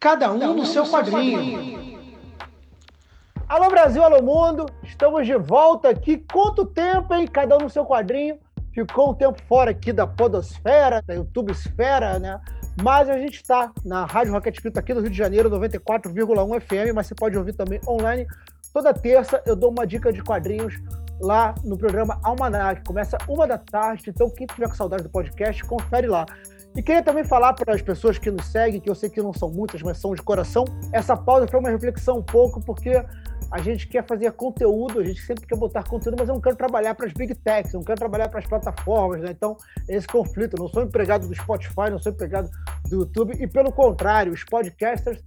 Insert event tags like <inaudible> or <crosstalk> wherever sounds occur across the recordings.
Cada um no seu quadrinho. Alô Brasil, alô mundo, estamos de volta aqui. Quanto tempo, hein? Cada um no seu quadrinho. Ficou um tempo fora aqui da podosfera, da YouTube esfera, né? Mas a gente está na Rádio Rocket Escrito aqui no Rio de Janeiro, 94,1 FM, mas você pode ouvir também online. Toda terça eu dou uma dica de quadrinhos lá no programa Almanac. Começa uma da tarde, então quem tiver com saudade do podcast, confere lá. E queria também falar para as pessoas que nos seguem, que eu sei que não são muitas, mas são de coração, essa pausa foi uma reflexão um pouco, porque a gente quer fazer conteúdo, a gente sempre quer botar conteúdo, mas eu não quero trabalhar para as big techs, eu não quero trabalhar para as plataformas, né? Então, esse conflito, eu não sou empregado do Spotify, não sou empregado do YouTube, e pelo contrário, os podcasters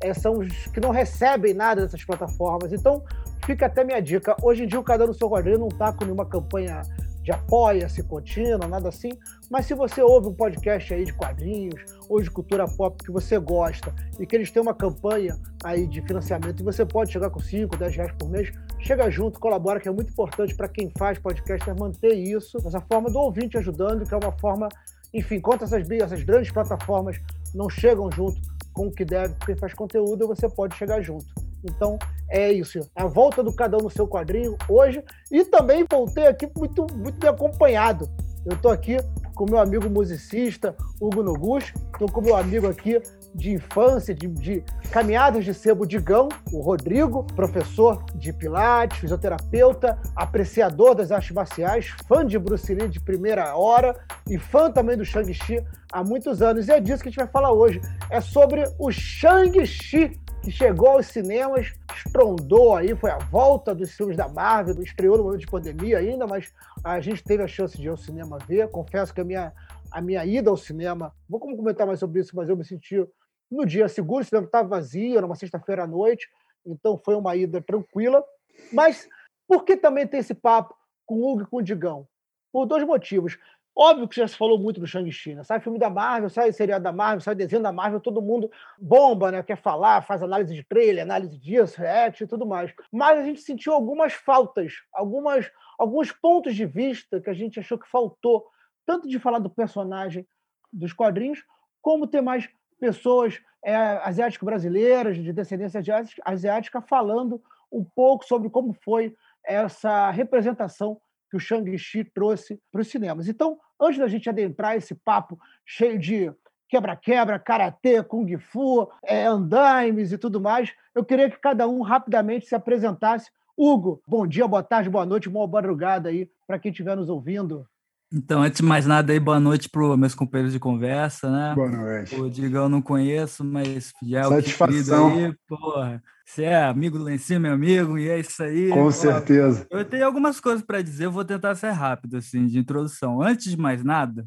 é, são os que não recebem nada dessas plataformas. Então, fica até minha dica. Hoje em dia, o Cada no Seu Quadrinho não está com nenhuma campanha de apoia-se contínua, nada assim. Mas se você ouve um podcast aí de quadrinhos ou de cultura pop que você gosta e que eles têm uma campanha aí de financiamento e você pode chegar com 5, 10 reais por mês, chega junto, colabora, que é muito importante para quem faz podcast é manter isso, essa forma do ouvinte ajudando, que é uma forma, enfim, enquanto essas, essas grandes plataformas não chegam junto com o que deve, quem faz conteúdo, você pode chegar junto. Então, é isso. É a volta do cada um no seu quadrinho hoje. E também voltei aqui muito, muito bem acompanhado. Eu estou aqui com meu amigo musicista, Hugo Noguchi. Estou com meu amigo aqui de infância, de, de caminhadas de sebo Digão, o Rodrigo, professor de Pilates, fisioterapeuta, apreciador das artes marciais, fã de Bruce Lee de primeira hora e fã também do Shang-Chi há muitos anos. E é disso que a gente vai falar hoje. É sobre o Shang-Chi, que chegou aos cinemas, estrondou aí, foi a volta dos filmes da Marvel, estreou no momento de pandemia ainda, mas a gente teve a chance de ir ao cinema ver. Confesso que a minha, a minha ida ao cinema, vou comentar mais sobre isso, mas eu me senti no dia seguro, o cinema estava vazio, era uma sexta-feira à noite, então foi uma ida tranquila. Mas por que também tem esse papo com o Hugo e com o Digão? Por dois motivos. Óbvio que já se falou muito do Shang-Chi, né? Sai filme da Marvel, sai seriado da Marvel, sai desenho da Marvel, todo mundo bomba, né? Quer falar, faz análise de trailer, análise disso, react e tudo mais. Mas a gente sentiu algumas faltas, algumas, alguns pontos de vista que a gente achou que faltou, tanto de falar do personagem dos quadrinhos, como ter mais pessoas é, asiático-brasileiras, de descendência asiática, falando um pouco sobre como foi essa representação que o Shang-Chi trouxe para os cinemas. Então, antes da gente adentrar esse papo cheio de quebra-quebra, karatê, kung fu, é, andaimes e tudo mais, eu queria que cada um rapidamente se apresentasse. Hugo, bom dia, boa tarde, boa noite, boa madrugada aí para quem estiver nos ouvindo. Então, antes de mais nada, aí, boa noite para os meus companheiros de conversa, né? Boa noite. O Digão não conheço, mas já é o Satisfação. aí, porra. Você é amigo do Lencinho, meu amigo, e é isso aí. Com porra. certeza. Eu tenho algumas coisas para dizer, eu vou tentar ser rápido, assim, de introdução. Antes de mais nada,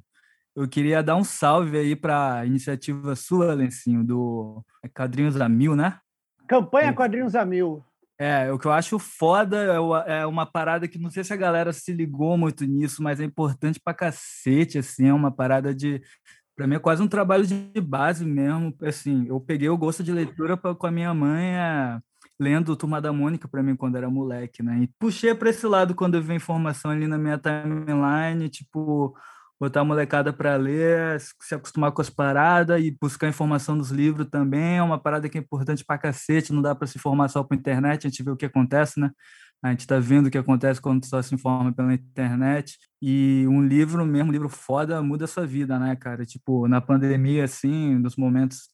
eu queria dar um salve aí para a iniciativa sua, Lencinho, do Quadrinhos a Mil, né? Campanha Quadrinhos a Mil. É, o que eu acho foda é, é uma parada que não sei se a galera se ligou muito nisso, mas é importante pra cacete, assim, é uma parada de para mim é quase um trabalho de base mesmo, assim, eu peguei o gosto de leitura pra, com a minha mãe é, lendo Turma da Mônica para mim quando era moleque, né? E puxei para esse lado quando eu vi informação ali na minha timeline, tipo, botar a molecada para ler, se acostumar com as paradas e buscar informação dos livros também. É uma parada que é importante para cacete, não dá para se informar só por internet, a gente vê o que acontece, né? A gente está vendo o que acontece quando só se informa pela internet. E um livro mesmo, um livro foda, muda a sua vida, né, cara? Tipo, na pandemia, assim, nos momentos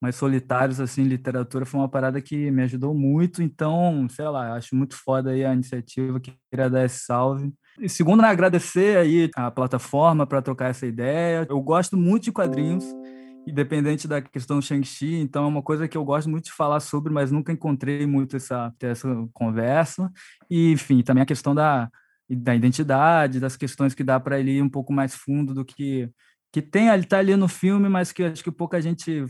mais solitários, assim, literatura foi uma parada que me ajudou muito. Então, sei lá, acho muito foda aí a iniciativa, queria dar esse salve. E segundo, né, agradecer aí a plataforma para trocar essa ideia. Eu gosto muito de quadrinhos, independente da questão do Shang-Chi, então é uma coisa que eu gosto muito de falar sobre, mas nunca encontrei muito essa, essa conversa. E, enfim, também a questão da, da identidade, das questões que dá para ele ir um pouco mais fundo do que que tem ali tá ali no filme, mas que acho que pouca gente,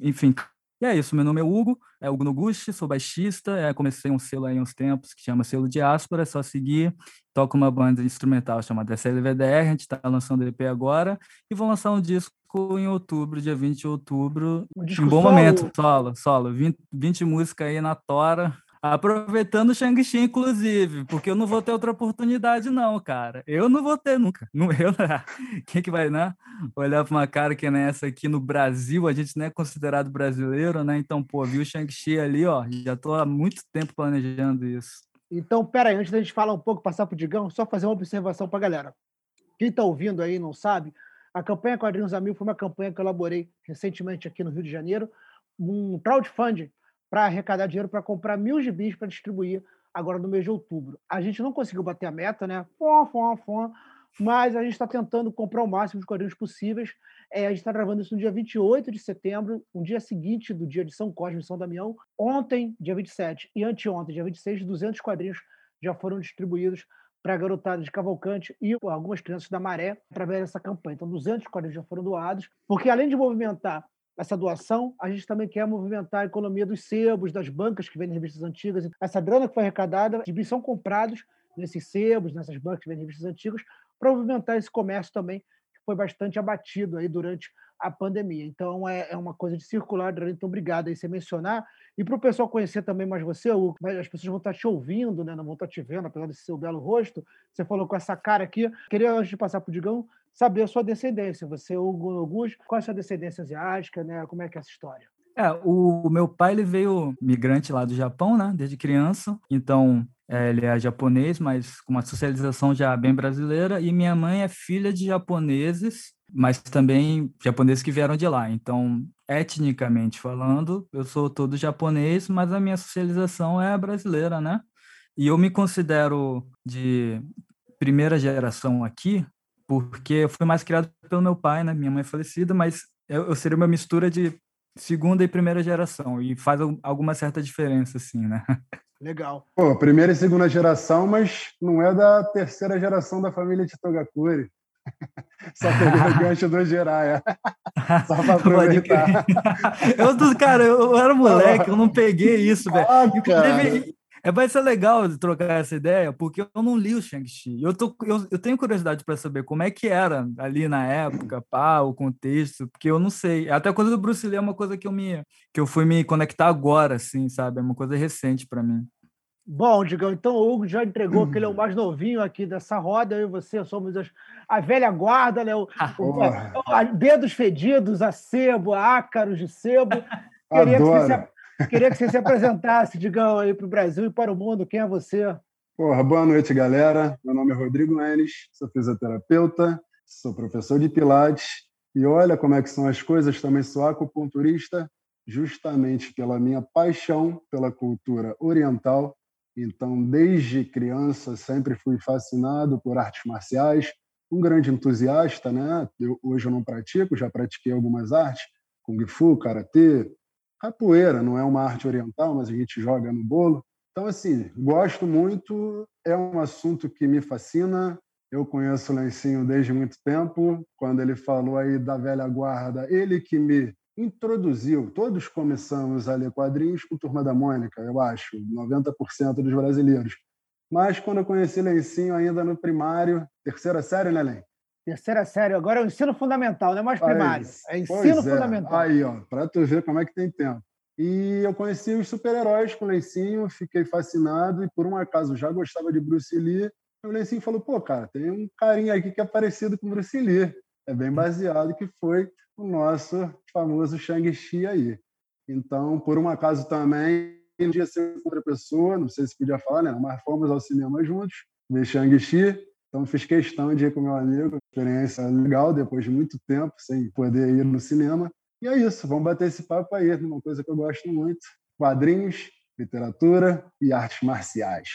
enfim, e é isso, meu nome é Hugo, é Hugo Noguchi, sou baixista, é, comecei um selo aí uns tempos que chama Selo Diáspora, é só seguir, toco uma banda instrumental chamada SLVDR, a gente está lançando EP agora, e vou lançar um disco em outubro, dia 20 de outubro, um, um bom solo. momento, solo, solo, 20, 20 músicas aí na tora, Aproveitando o Shang-Chi, inclusive, porque eu não vou ter outra oportunidade, não, cara. Eu não vou ter nunca. Não, eu, <laughs> quem que vai, né? Olhar para uma cara que nem essa aqui no Brasil, a gente não é considerado brasileiro, né? Então, pô, viu o Shang-Chi ali, ó, já tô há muito tempo planejando isso. Então, peraí, antes da gente falar um pouco, passar pro Digão, só fazer uma observação pra galera. Quem tá ouvindo aí não sabe, a campanha Quadrinhos a Mil foi uma campanha que eu elaborei recentemente aqui no Rio de Janeiro, um crowdfunding para arrecadar dinheiro para comprar mil gibis para distribuir agora no mês de outubro. A gente não conseguiu bater a meta, né? Fom, fom, fom, mas a gente está tentando comprar o máximo de quadrinhos possíveis. É, a gente está gravando isso no dia 28 de setembro, um dia seguinte do dia de São Cosme e São Damião. Ontem, dia 27, e anteontem, dia 26, 200 quadrinhos já foram distribuídos para a garotada de Cavalcante e algumas crianças da Maré através dessa campanha. Então, 200 quadrinhos já foram doados, porque além de movimentar essa doação, a gente também quer movimentar a economia dos sebos, das bancas que vendem revistas antigas. Essa grana que foi arrecadada, os são comprados nesses sebos, nessas bancas que vendem revistas antigas, para movimentar esse comércio também, que foi bastante abatido aí durante a pandemia. Então, é, é uma coisa de circular, então obrigado aí você mencionar. E para o pessoal conhecer também mais você, as pessoas vão estar te ouvindo, né? não vão estar te vendo, apesar desse seu belo rosto. Você falou com essa cara aqui. Queria, antes de passar para o Digão, saber a sua descendência. Você, Augusto, qual é a sua descendência asiática, né? Como é que é essa história? É, o meu pai ele veio migrante lá do Japão, né? Desde criança. Então, é, ele é japonês, mas com uma socialização já bem brasileira. E minha mãe é filha de japoneses, mas também japoneses que vieram de lá. Então, etnicamente falando, eu sou todo japonês, mas a minha socialização é brasileira, né? E eu me considero de primeira geração aqui, porque eu fui mais criado pelo meu pai, né? Minha mãe é falecida, mas eu, eu seria uma mistura de segunda e primeira geração e faz alguma certa diferença, assim, né? <laughs> Legal. Pô, primeira e segunda geração, mas não é da terceira geração da família de Togakuri. <laughs> Só peguei o <laughs> gancho do Jiraiya. Só pra aproveitar. eu, cara, eu era moleque, eu não peguei isso, velho. Ah, é, vai ser legal trocar essa ideia, porque eu não li o Shang-Chi. Eu, tô, eu, eu tenho curiosidade para saber como é que era ali na época, pá, o contexto, porque eu não sei. Até a coisa do Bruce Lee é uma coisa que eu, me, que eu fui me conectar agora, assim, sabe? É uma coisa recente para mim. Bom, Digão, então o Hugo já entregou que ele é o <clears throat> mais novinho aqui dessa roda, eu e você somos as, a velha guarda, né? O, o, a, dedos fedidos, a sebo, a ácaros de sebo. <laughs> Queria que, você, queria que você se apresentasse, Digão, aí para o Brasil e para o mundo. Quem é você? Porra, boa noite, galera. Meu nome é Rodrigo Enes, sou fisioterapeuta, sou professor de Pilates e olha como é que são as coisas, também sou acupunturista, justamente pela minha paixão pela cultura oriental então, desde criança, sempre fui fascinado por artes marciais, um grande entusiasta, né? Eu, hoje eu não pratico, já pratiquei algumas artes, kung fu, karatê, capoeira, não é uma arte oriental, mas a gente joga no bolo. Então, assim, gosto muito, é um assunto que me fascina. Eu conheço o Lencinho desde muito tempo. Quando ele falou aí da velha guarda, ele que me introduziu, todos começamos a ler quadrinhos com Turma da Mônica, eu acho, 90% dos brasileiros. Mas quando eu conheci Lencinho ainda no primário, terceira série, né, Len? Terceira série, agora é o ensino fundamental, não é mais primário, aí, é ensino é. fundamental. Aí, ó, para tu ver como é que tem tempo. E eu conheci os super-heróis com o Lencinho, fiquei fascinado e por um acaso já gostava de Bruce Lee. E o Lencinho falou: pô, cara, tem um carinha aqui que é parecido com Bruce Lee. É bem baseado que foi o nosso famoso Shang-Chi aí. Então, por um acaso também, um dia ser outra pessoa, não sei se podia falar, né? Mas fomos ao cinema juntos, ver Shang-Chi. Então, fiz questão de ir com meu amigo. Experiência legal, depois de muito tempo sem poder ir no cinema. E é isso, vamos bater esse papo aí, uma coisa que eu gosto muito: quadrinhos, literatura e artes marciais.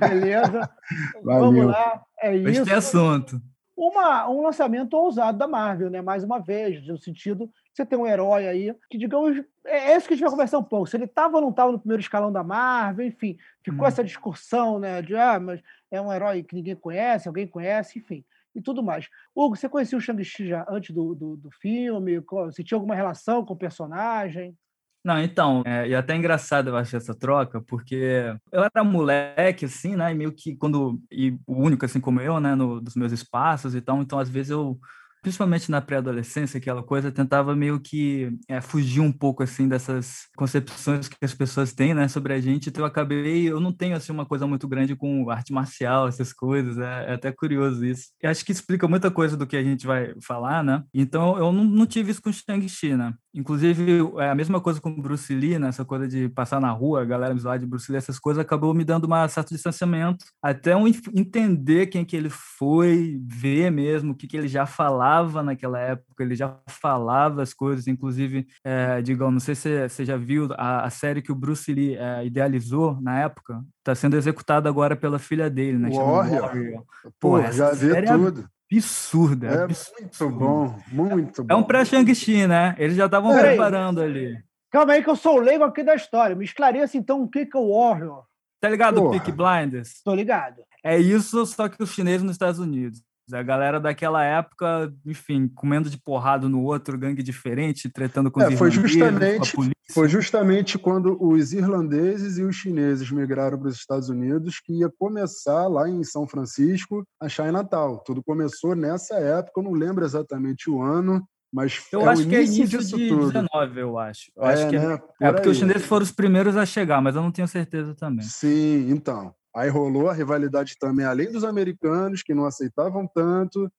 Beleza? <laughs> Vamos lá, é isso. Este assunto uma, um lançamento ousado da Marvel, né? Mais uma vez, no sentido você tem um herói aí, que digamos, é, é isso que a gente vai conversar um pouco. Se ele estava ou não estava no primeiro escalão da Marvel, enfim, ficou hum. essa discussão, né? De ah, mas é um herói que ninguém conhece, alguém conhece, enfim, e tudo mais. Hugo, você conhecia o Shang-Chi já antes do, do, do filme? Você tinha alguma relação com o personagem? Não, então, é, e é até engraçado eu acho essa troca, porque eu era moleque, assim, né, e meio que quando, e o único, assim como eu, né, no, dos meus espaços e tal, então às vezes eu principalmente na pré-adolescência, aquela coisa, tentava meio que é, fugir um pouco assim dessas concepções que as pessoas têm, né, sobre a gente. Então eu acabei, eu não tenho assim uma coisa muito grande com arte marcial, essas coisas. É, é até curioso isso. E acho que explica muita coisa do que a gente vai falar, né? Então eu não, não tive isso com Shang-Chi, né? Inclusive, é a mesma coisa com Bruce Lee, né? essa coisa de passar na rua, a galera me zoar de Bruce Lee, essas coisas, acabou me dando um certo distanciamento, até um entender quem que ele foi, ver mesmo o que, que ele já falava naquela época, ele já falava as coisas, inclusive, é, digam, não sei se você já viu a, a, série que o Bruce Lee é, idealizou na época, está sendo executada agora pela filha dele, né? Warrior. Warrior. Pô, Pô já vi é tudo absurda. É muito bom, muito bom. É um pré-Shang-Chi, né? Eles já estavam preparando ali. Calma aí que eu sou o leigo aqui da história. Me esclareça então o que é o Warrior. Tá ligado Peak Blinders? Tô ligado. É isso, só que os chineses nos Estados Unidos. A galera daquela época, enfim, comendo de porrada no outro, gangue diferente, tretando com é, os foi justamente Foi justamente quando os irlandeses e os chineses migraram para os Estados Unidos que ia começar lá em São Francisco a Chinatown. Tudo começou nessa época, eu não lembro exatamente o ano, mas eu é acho que é início de tudo. 19, eu acho. Eu é, acho que é, né? é porque os chineses foram os primeiros a chegar, mas eu não tenho certeza também. Sim, então. Aí rolou a rivalidade também, além dos americanos, que não aceitavam tanto,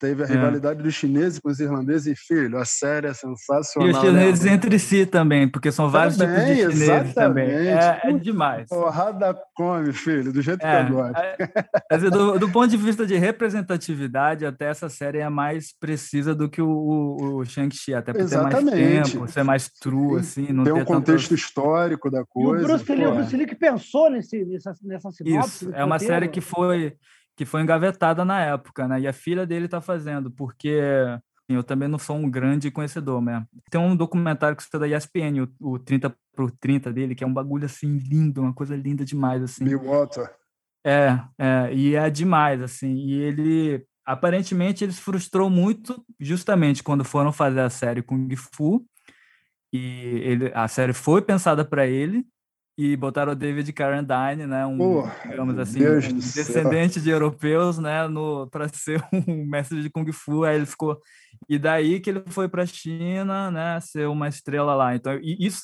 Teve a é. rivalidade dos chineses com os irlandeses e, filho, a série é sensacional. E os chineses né? entre si também, porque são vários também, tipos de chineses exatamente. também. É, é demais. Porrada come, filho, do jeito é, que eu gosto. É, do, do, ponto de vista de representatividade, até essa série é mais precisa do que o, o, o Shang-Chi, até por exatamente. ter mais tempo, ser mais true, assim. Não Tem um contexto tanto... histórico da coisa. E o Bruce Lee, o Bruce Lee que pensou nesse, nessa, nessa sinopse. Isso, é uma série que foi que foi engavetada na época, né? E a filha dele está fazendo, porque assim, eu também não sou um grande conhecedor, né? Tem um documentário que você da ESPN, o, o 30 por 30 dele, que é um bagulho assim lindo, uma coisa linda demais, assim. Bill Water. É, é, e é demais, assim. E ele, aparentemente, ele se frustrou muito justamente quando foram fazer a série Kung Fu. E ele, a série foi pensada para ele, e botaram o David Carradine, né, um, Pô, digamos assim, um descendente céu. de europeus, né, no para <laughs> ser um mestre de kung fu, aí ele ficou e daí que ele foi para a China, né, ser uma estrela lá. Então, isso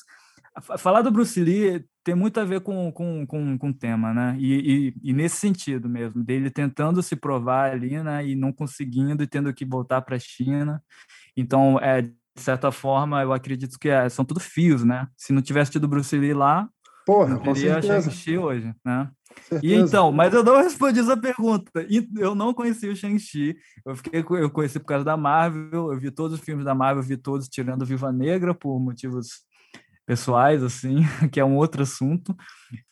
falar do Bruce Lee tem muito a ver com com com, com o tema, né? E, e, e, nesse sentido mesmo, dele tentando se provar ali, né, e não conseguindo e tendo que voltar para a China. Então, é de certa forma, eu acredito que é, são tudo fios, né? Se não tivesse tido Bruce Lee lá, Porra, não teria Shang-Chi hoje, né? E então, mas eu não respondi essa pergunta. Eu não conheci o Shang-Chi. Eu fiquei, eu conheci por causa da Marvel. Eu vi todos os filmes da Marvel, vi todos tirando Viva Negra por motivos pessoais, assim, <laughs> que é um outro assunto.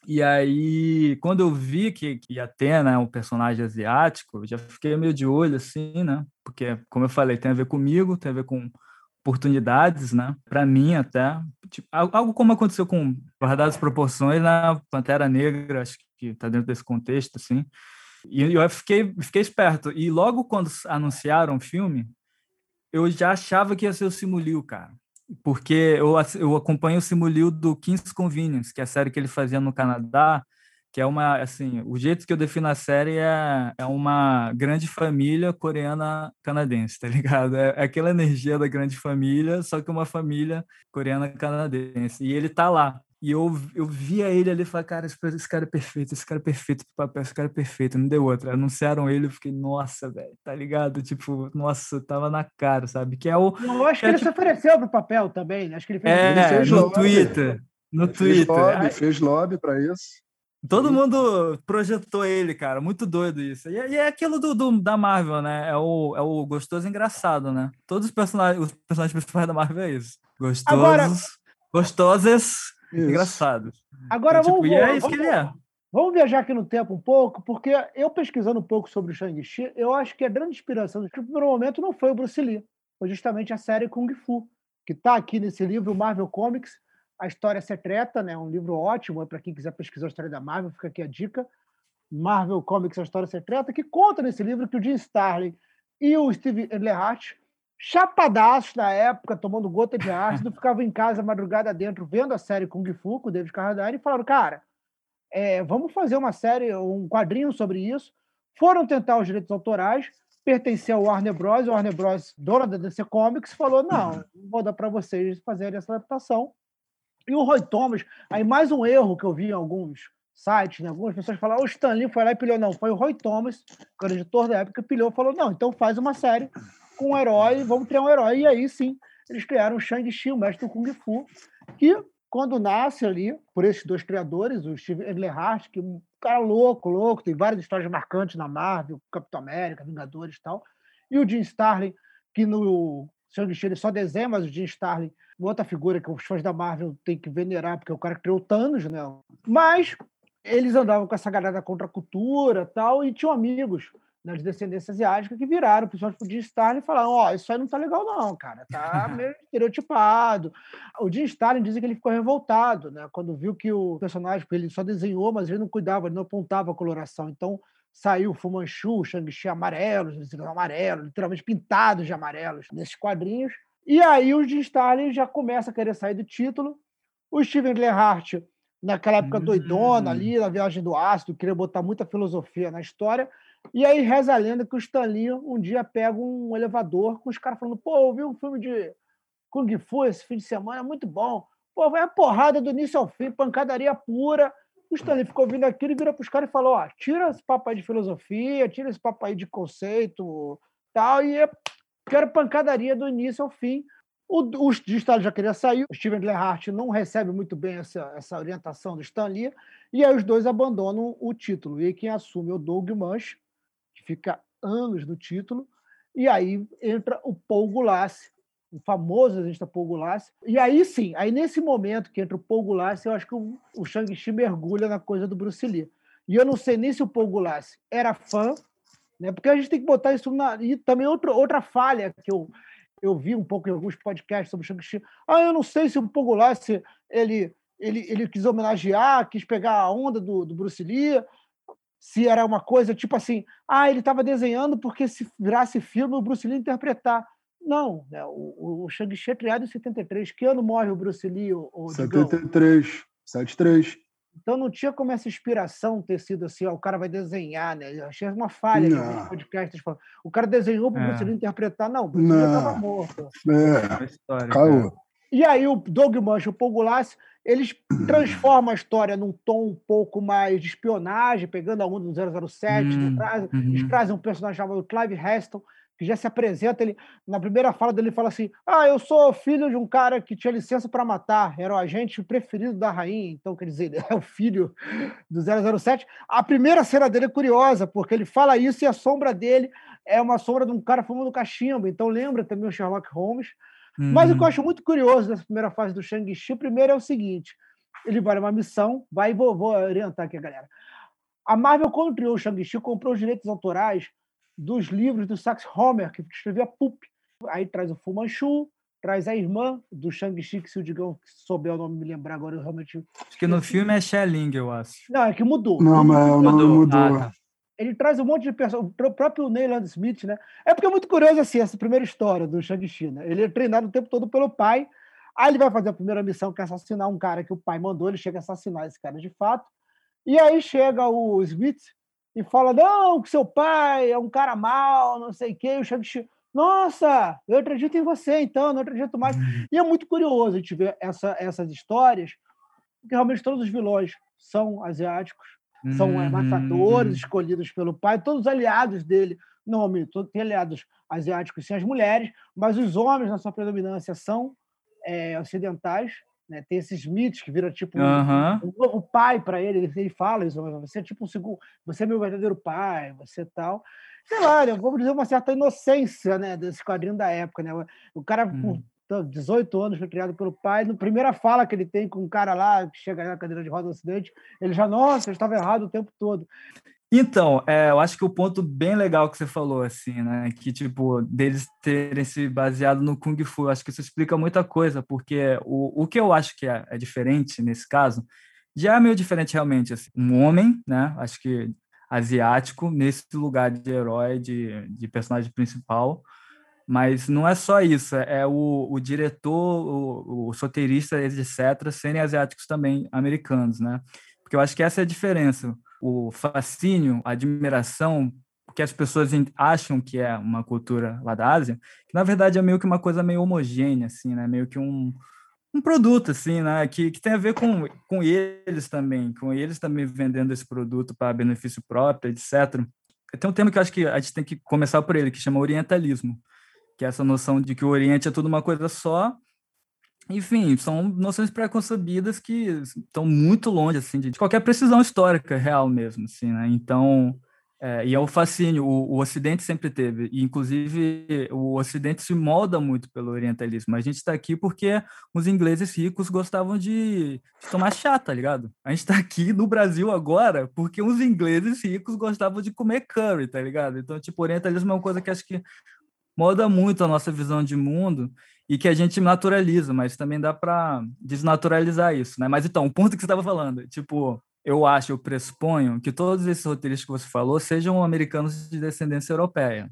E aí, quando eu vi que, que ia ter, né, um personagem asiático, eu já fiquei meio de olho, assim, né? Porque, como eu falei, tem a ver comigo, tem a ver com oportunidades, né? Para mim até, tipo, algo como aconteceu com guardadas proporções na Pantera Negra, acho que está dentro desse contexto, assim. E eu fiquei, fiquei esperto. E logo quando anunciaram o filme, eu já achava que ia ser o Simuliu, cara. Porque eu, eu acompanho o Simuliu do King's Convenience, que é a série que ele fazia no Canadá, que é uma, assim, o jeito que eu defino a série é, é uma grande família coreana-canadense, tá ligado? É, é, aquela energia da grande família, só que uma família coreana-canadense. E ele tá lá. E eu, eu via ele ali e falei, cara, esse, cara é perfeito, esse cara é perfeito pro papel, esse cara é perfeito, não deu outra. Anunciaram ele, eu fiquei, nossa, velho, tá ligado? Tipo, nossa, tava na cara, sabe? Que é o. Eu acho que, é, ele tipo... se ofereceu pro papel também, né? Acho que ele fez, é, ele fez no lobby. Twitter. No fez Twitter. Lobby, fez lobby para isso. Todo mundo projetou ele, cara. Muito doido isso. E, é, e é aquilo do, do, da Marvel, né? É o, é o gostoso engraçado, né? Todos os personagens, os personagens principais da Marvel é isso. Gostosos, Agora... gostosas, isso. engraçados. Agora então, vamos, tipo, é isso vamos, que ele é. Vamos viajar aqui no tempo um pouco, porque eu pesquisando um pouco sobre o Shang-Chi, eu acho que a grande inspiração no primeiro momento não foi o Bruce Lee, foi justamente a série Kung Fu, que está aqui nesse livro Marvel Comics, a História Secreta, né? um livro ótimo é para quem quiser pesquisar a história da Marvel, fica aqui a dica. Marvel Comics, a História Secreta, que conta nesse livro que o Jim Starlin e o Steve Englehart, chapadaços na época, tomando gota de ácido, <laughs> ficavam em casa madrugada dentro, vendo a série Kung Fu com o David Carradine e falaram, cara, é, vamos fazer uma série, um quadrinho sobre isso. Foram tentar os direitos autorais, pertencia ao Warner Bros. O Warner Bros., dona da DC Comics, falou: não, vou dar para vocês fazerem essa adaptação. E o Roy Thomas, aí mais um erro que eu vi em alguns sites, né? algumas pessoas falaram: o Stan Lee foi lá e pilhou. Não, foi o Roy Thomas, que era o editor da época, pilhou falou: não, então faz uma série com um herói, vamos criar um herói. E aí sim, eles criaram o Shang-Chi, o mestre do Kung Fu, que quando nasce ali, por esses dois criadores, o Steve Englehart, que é um cara louco, louco, tem várias histórias marcantes na Marvel, Capitão América, Vingadores e tal, e o Jim Starlin, que no Shang-Chi ele só desenha, mas o Jim Starlin, outra figura que os fãs da Marvel têm que venerar, porque é o cara que criou o Thanos, né? Mas eles andavam com essa galera contra a cultura tal, e tinham amigos nas descendências asiáticas que viraram, principalmente pro Jim Stalin, e falaram: Ó, oh, isso aí não tá legal, não, cara, tá <laughs> meio estereotipado. O Jim Stalin dizem que ele ficou revoltado, né, quando viu que o personagem, ele só desenhou, mas ele não cuidava, ele não apontava a coloração. Então saiu o Fu Manchu, o Shang-Chi amarelos, amarelos, literalmente pintados de amarelos nesses quadrinhos. E aí o Jim Stalin já começa a querer sair do título. O Steven Glehart, naquela época doidona ali, na Viagem do Ácido, queria botar muita filosofia na história e aí reza a lenda que o Stanley um dia pega um elevador com os caras falando: pô, eu vi um filme de Kung Fu esse fim de semana, muito bom. Pô, vai a porrada do início ao fim, pancadaria pura. O Stanley ficou ouvindo aquilo e vira para os caras e falou: ó, tira esse papo aí de filosofia, tira esse papo aí de conceito tal, e é, quero pancadaria do início ao fim. O, o Stanley já queria sair, o Steven Lehart não recebe muito bem essa, essa orientação do Stanley, e aí os dois abandonam o título. E quem assume é o Doug Manch, fica anos no título, e aí entra o Paul Gulassi, o famoso agente Paul Gulassi. E aí sim, aí nesse momento que entra o Paul Gulassi, eu acho que o, o Shang-Chi mergulha na coisa do Bruce Lee. E eu não sei nem se o Paul Gulassi era fã, né? porque a gente tem que botar isso na. E também outra, outra falha que eu, eu vi um pouco em alguns podcasts sobre o Shang-Chi. Ah, eu não sei se o Paul Gulassi ele, ele, ele quis homenagear, quis pegar a onda do, do Bruce Lee, se era uma coisa tipo assim, ah, ele estava desenhando porque se virasse filme o Bruce Lee interpretar. Não, né? o, o Shang-Chi é criado em 73. Que ano morre o Bruce Lee? O, o 73, 73. Então não tinha como essa inspiração ter sido assim, ó, o cara vai desenhar, né? Eu achei uma falha no podcast. O cara desenhou para o é. Bruce Lee interpretar. Não, o Bruce Lee estava morto. É, é história, caiu. E aí o Doug Mancha, o Paul Gulass, eles <clears throat> transformam a história num tom um pouco mais de espionagem, pegando a onda do 007, hum, trazem, uhum. eles trazem um personagem chamado Clive Heston, que já se apresenta, ele, na primeira fala dele, ele fala assim, ah, eu sou filho de um cara que tinha licença para matar, era o agente preferido da rainha, então, quer dizer, ele <laughs> é o filho do 007. A primeira cena dele é curiosa, porque ele fala isso e a sombra dele é uma sombra de um cara fumando cachimbo, então lembra também o Sherlock Holmes, Uhum. Mas o que eu uhum. acho muito curioso nessa primeira fase do Shang-Chi, primeiro é o seguinte: ele vai uma missão, vai, vou, vou orientar aqui a galera. A Marvel, quando criou o Shang-Chi, comprou os direitos autorais dos livros do Sax Homer, que escrevia Pup. Aí traz o Fu Manchu, traz a irmã do Shang-Chi, que se o Digão souber o nome me lembrar agora, eu realmente. Acho que no filme é Xia eu acho. Não, é que mudou. Não, mas o nome mudou. Ah, tá ele traz um monte de pessoas, o próprio Neyland Smith, né? É porque é muito curioso assim, essa primeira história do Shang-Chi, né? Ele é treinado o tempo todo pelo pai, aí ele vai fazer a primeira missão, que é assassinar um cara que o pai mandou, ele chega a assassinar esse cara de fato, e aí chega o Smith e fala, não, que seu pai é um cara mau, não sei o quê, e o Shang-Chi, nossa, eu acredito em você, então, não acredito mais. Uhum. E é muito curioso a gente ver essa, essas histórias, porque realmente todos os vilões são asiáticos, são uhum. matadores escolhidos pelo pai, todos os aliados dele, normalmente tem aliados asiáticos sem as mulheres, mas os homens, na sua predominância, são é, ocidentais. Né? Tem esses mitos que viram tipo uhum. um, um, novo pai para ele, ele fala isso, você é tipo um segundo, você é meu verdadeiro pai, você tal. Sei lá, né? vamos dizer uma certa inocência né, desse quadrinho da época. Né? O cara, uhum. 18 anos, foi criado pelo pai. Na primeira fala que ele tem com um cara lá que chega na cadeira de roda do acidente, ele já, nossa, eu estava errado o tempo todo. Então, é, eu acho que o ponto bem legal que você falou, assim, né, que, tipo, deles terem se baseado no Kung Fu, acho que isso explica muita coisa, porque o, o que eu acho que é, é diferente nesse caso, já é meio diferente realmente, assim, um homem, né, acho que asiático, nesse lugar de herói, de, de personagem principal, mas não é só isso, é, é o, o diretor, o, o roteirista, etc., serem asiáticos também americanos, né? Porque eu acho que essa é a diferença. O fascínio, a admiração que as pessoas acham que é uma cultura lá da Ásia, que na verdade é meio que uma coisa meio homogênea, assim, né? Meio que um, um produto, assim, né? Que, que tem a ver com, com eles também, com eles também vendendo esse produto para benefício próprio, etc. Tem um tema que eu acho que a gente tem que começar por ele, que chama orientalismo, que é essa noção de que o Oriente é tudo uma coisa só. Enfim, são noções preconcebidas que estão muito longe assim de qualquer precisão histórica real mesmo, assim, né? Então, é, e é o fascínio, o, o, Ocidente sempre teve, e inclusive o Ocidente se molda muito pelo orientalismo. A gente está aqui porque os ingleses ricos gostavam de, de tomar chá, tá ligado? A gente está aqui no Brasil agora porque os ingleses ricos gostavam de comer curry, tá ligado? Então, tipo, orientalismo é uma coisa que acho que molda muito a nossa visão de mundo e que a gente naturaliza, mas também dá para desnaturalizar isso, né? Mas então, o ponto que você estava falando, tipo, eu acho, eu pressuponho que todos esses roteiristas que você falou sejam americanos de descendência europeia,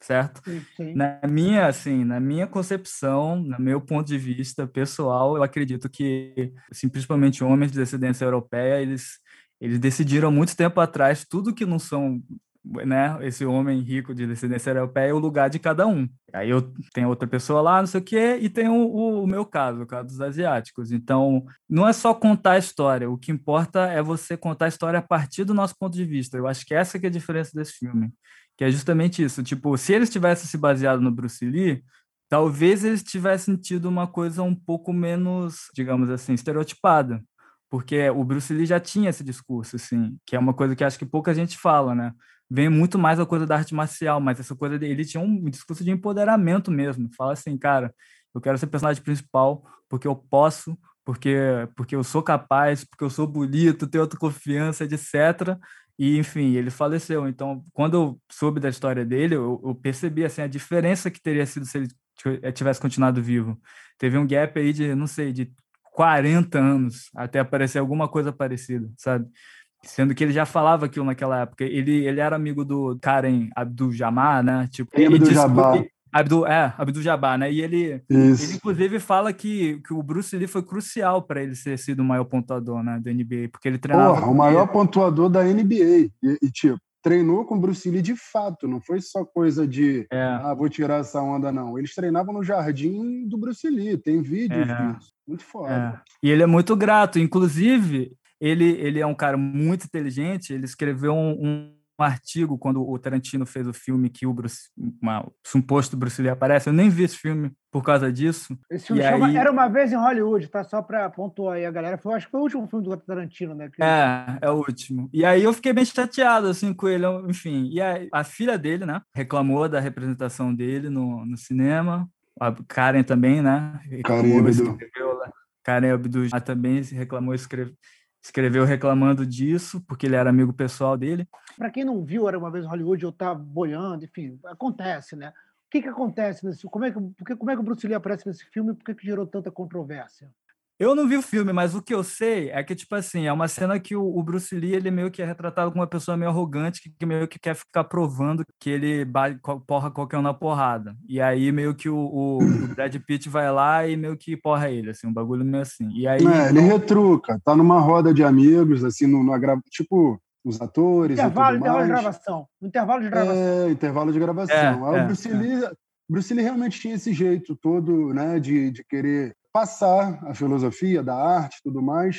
certo? Sim. Na minha, assim, na minha concepção, no meu ponto de vista pessoal, eu acredito que, assim, principalmente homens de descendência europeia, eles eles decidiram muito tempo atrás tudo que não são né, esse homem rico de descendência europeia, o lugar de cada um. Aí eu tenho outra pessoa lá, não sei o quê, e tem o, o, meu caso, o caso dos asiáticos. Então, não é só contar a história, o que importa é você contar a história a partir do nosso ponto de vista. Eu acho que essa que é a diferença desse filme, que é justamente isso. Tipo, se eles tivessem se baseado no Bruce Lee, talvez eles tivessem tido uma coisa um pouco menos, digamos assim, estereotipada. Porque o Bruce Lee já tinha esse discurso, assim, que é uma coisa que acho que pouca gente fala, né? Vem muito mais a coisa da arte marcial, mas essa coisa dele tinha um discurso de empoderamento mesmo. Fala assim, cara, eu quero ser personagem principal porque eu posso, porque porque eu sou capaz, porque eu sou bonito, tenho autoconfiança, etc. E enfim, ele faleceu. Então, quando eu soube da história dele, eu, eu percebi assim a diferença que teria sido se ele tivesse continuado vivo. Teve um gap aí de, não sei, de 40 anos até aparecer alguma coisa parecida, sabe? Sendo que ele já falava aquilo naquela época. Ele, ele era amigo do Karen Abdul-Jabbar, né? Tipo, ele Abdul-Jabbar. Abdul, é, Abdul-Jabbar, né? E ele, ele, inclusive, fala que, que o Bruce Lee foi crucial para ele ter sido o maior pontuador né, da NBA, porque ele treinava... Porra, o maior ele. pontuador da NBA. E, e, tipo, treinou com o Bruce Lee de fato, não foi só coisa de, é. ah, vou tirar essa onda, não. Eles treinavam no jardim do Bruce Lee, tem vídeos é. disso. Muito foda. É. E ele é muito grato. Inclusive, ele, ele é um cara muito inteligente, ele escreveu um, um artigo quando o Tarantino fez o filme que o Bruce, uma, um suposto Bruce Lee aparece. Eu nem vi esse filme por causa disso. Esse filme chama aí... Era Uma Vez em Hollywood, tá? Só para pontuar aí a galera. Foi, acho que foi o último filme do Tarantino, né? Que... É, é o último. E aí eu fiquei bem chateado, assim, com ele. Enfim, e a, a filha dele, né? Reclamou da representação dele no, no cinema. A Karen também, né? Karen Abdul. Karen Abdul também reclamou, escreveu escreveu reclamando disso, porque ele era amigo pessoal dele. Para quem não viu, era uma vez Hollywood, eu tá boiando, enfim, acontece, né? O que, que acontece nesse como é que, como é que o Bruce Lee aparece nesse filme e por que, que gerou tanta controvérsia? Eu não vi o filme, mas o que eu sei é que, tipo assim, é uma cena que o, o Bruce Lee, ele meio que é retratado como uma pessoa meio arrogante, que, que meio que quer ficar provando que ele porra qualquer um na porrada. E aí, meio que o, o, o, Brad Pitt vai lá e meio que porra ele, assim, um bagulho meio assim. E aí... É, ele retruca, tá numa roda de amigos, assim, no, no tipo, os atores intervalo, e tudo intervalo mais. de gravação. Intervalo de gravação. É, intervalo de gravação. É, aí é, o Bruce é. Lee... Bruce Lee realmente tinha esse jeito todo, né, de, de querer passar a filosofia da arte e tudo mais.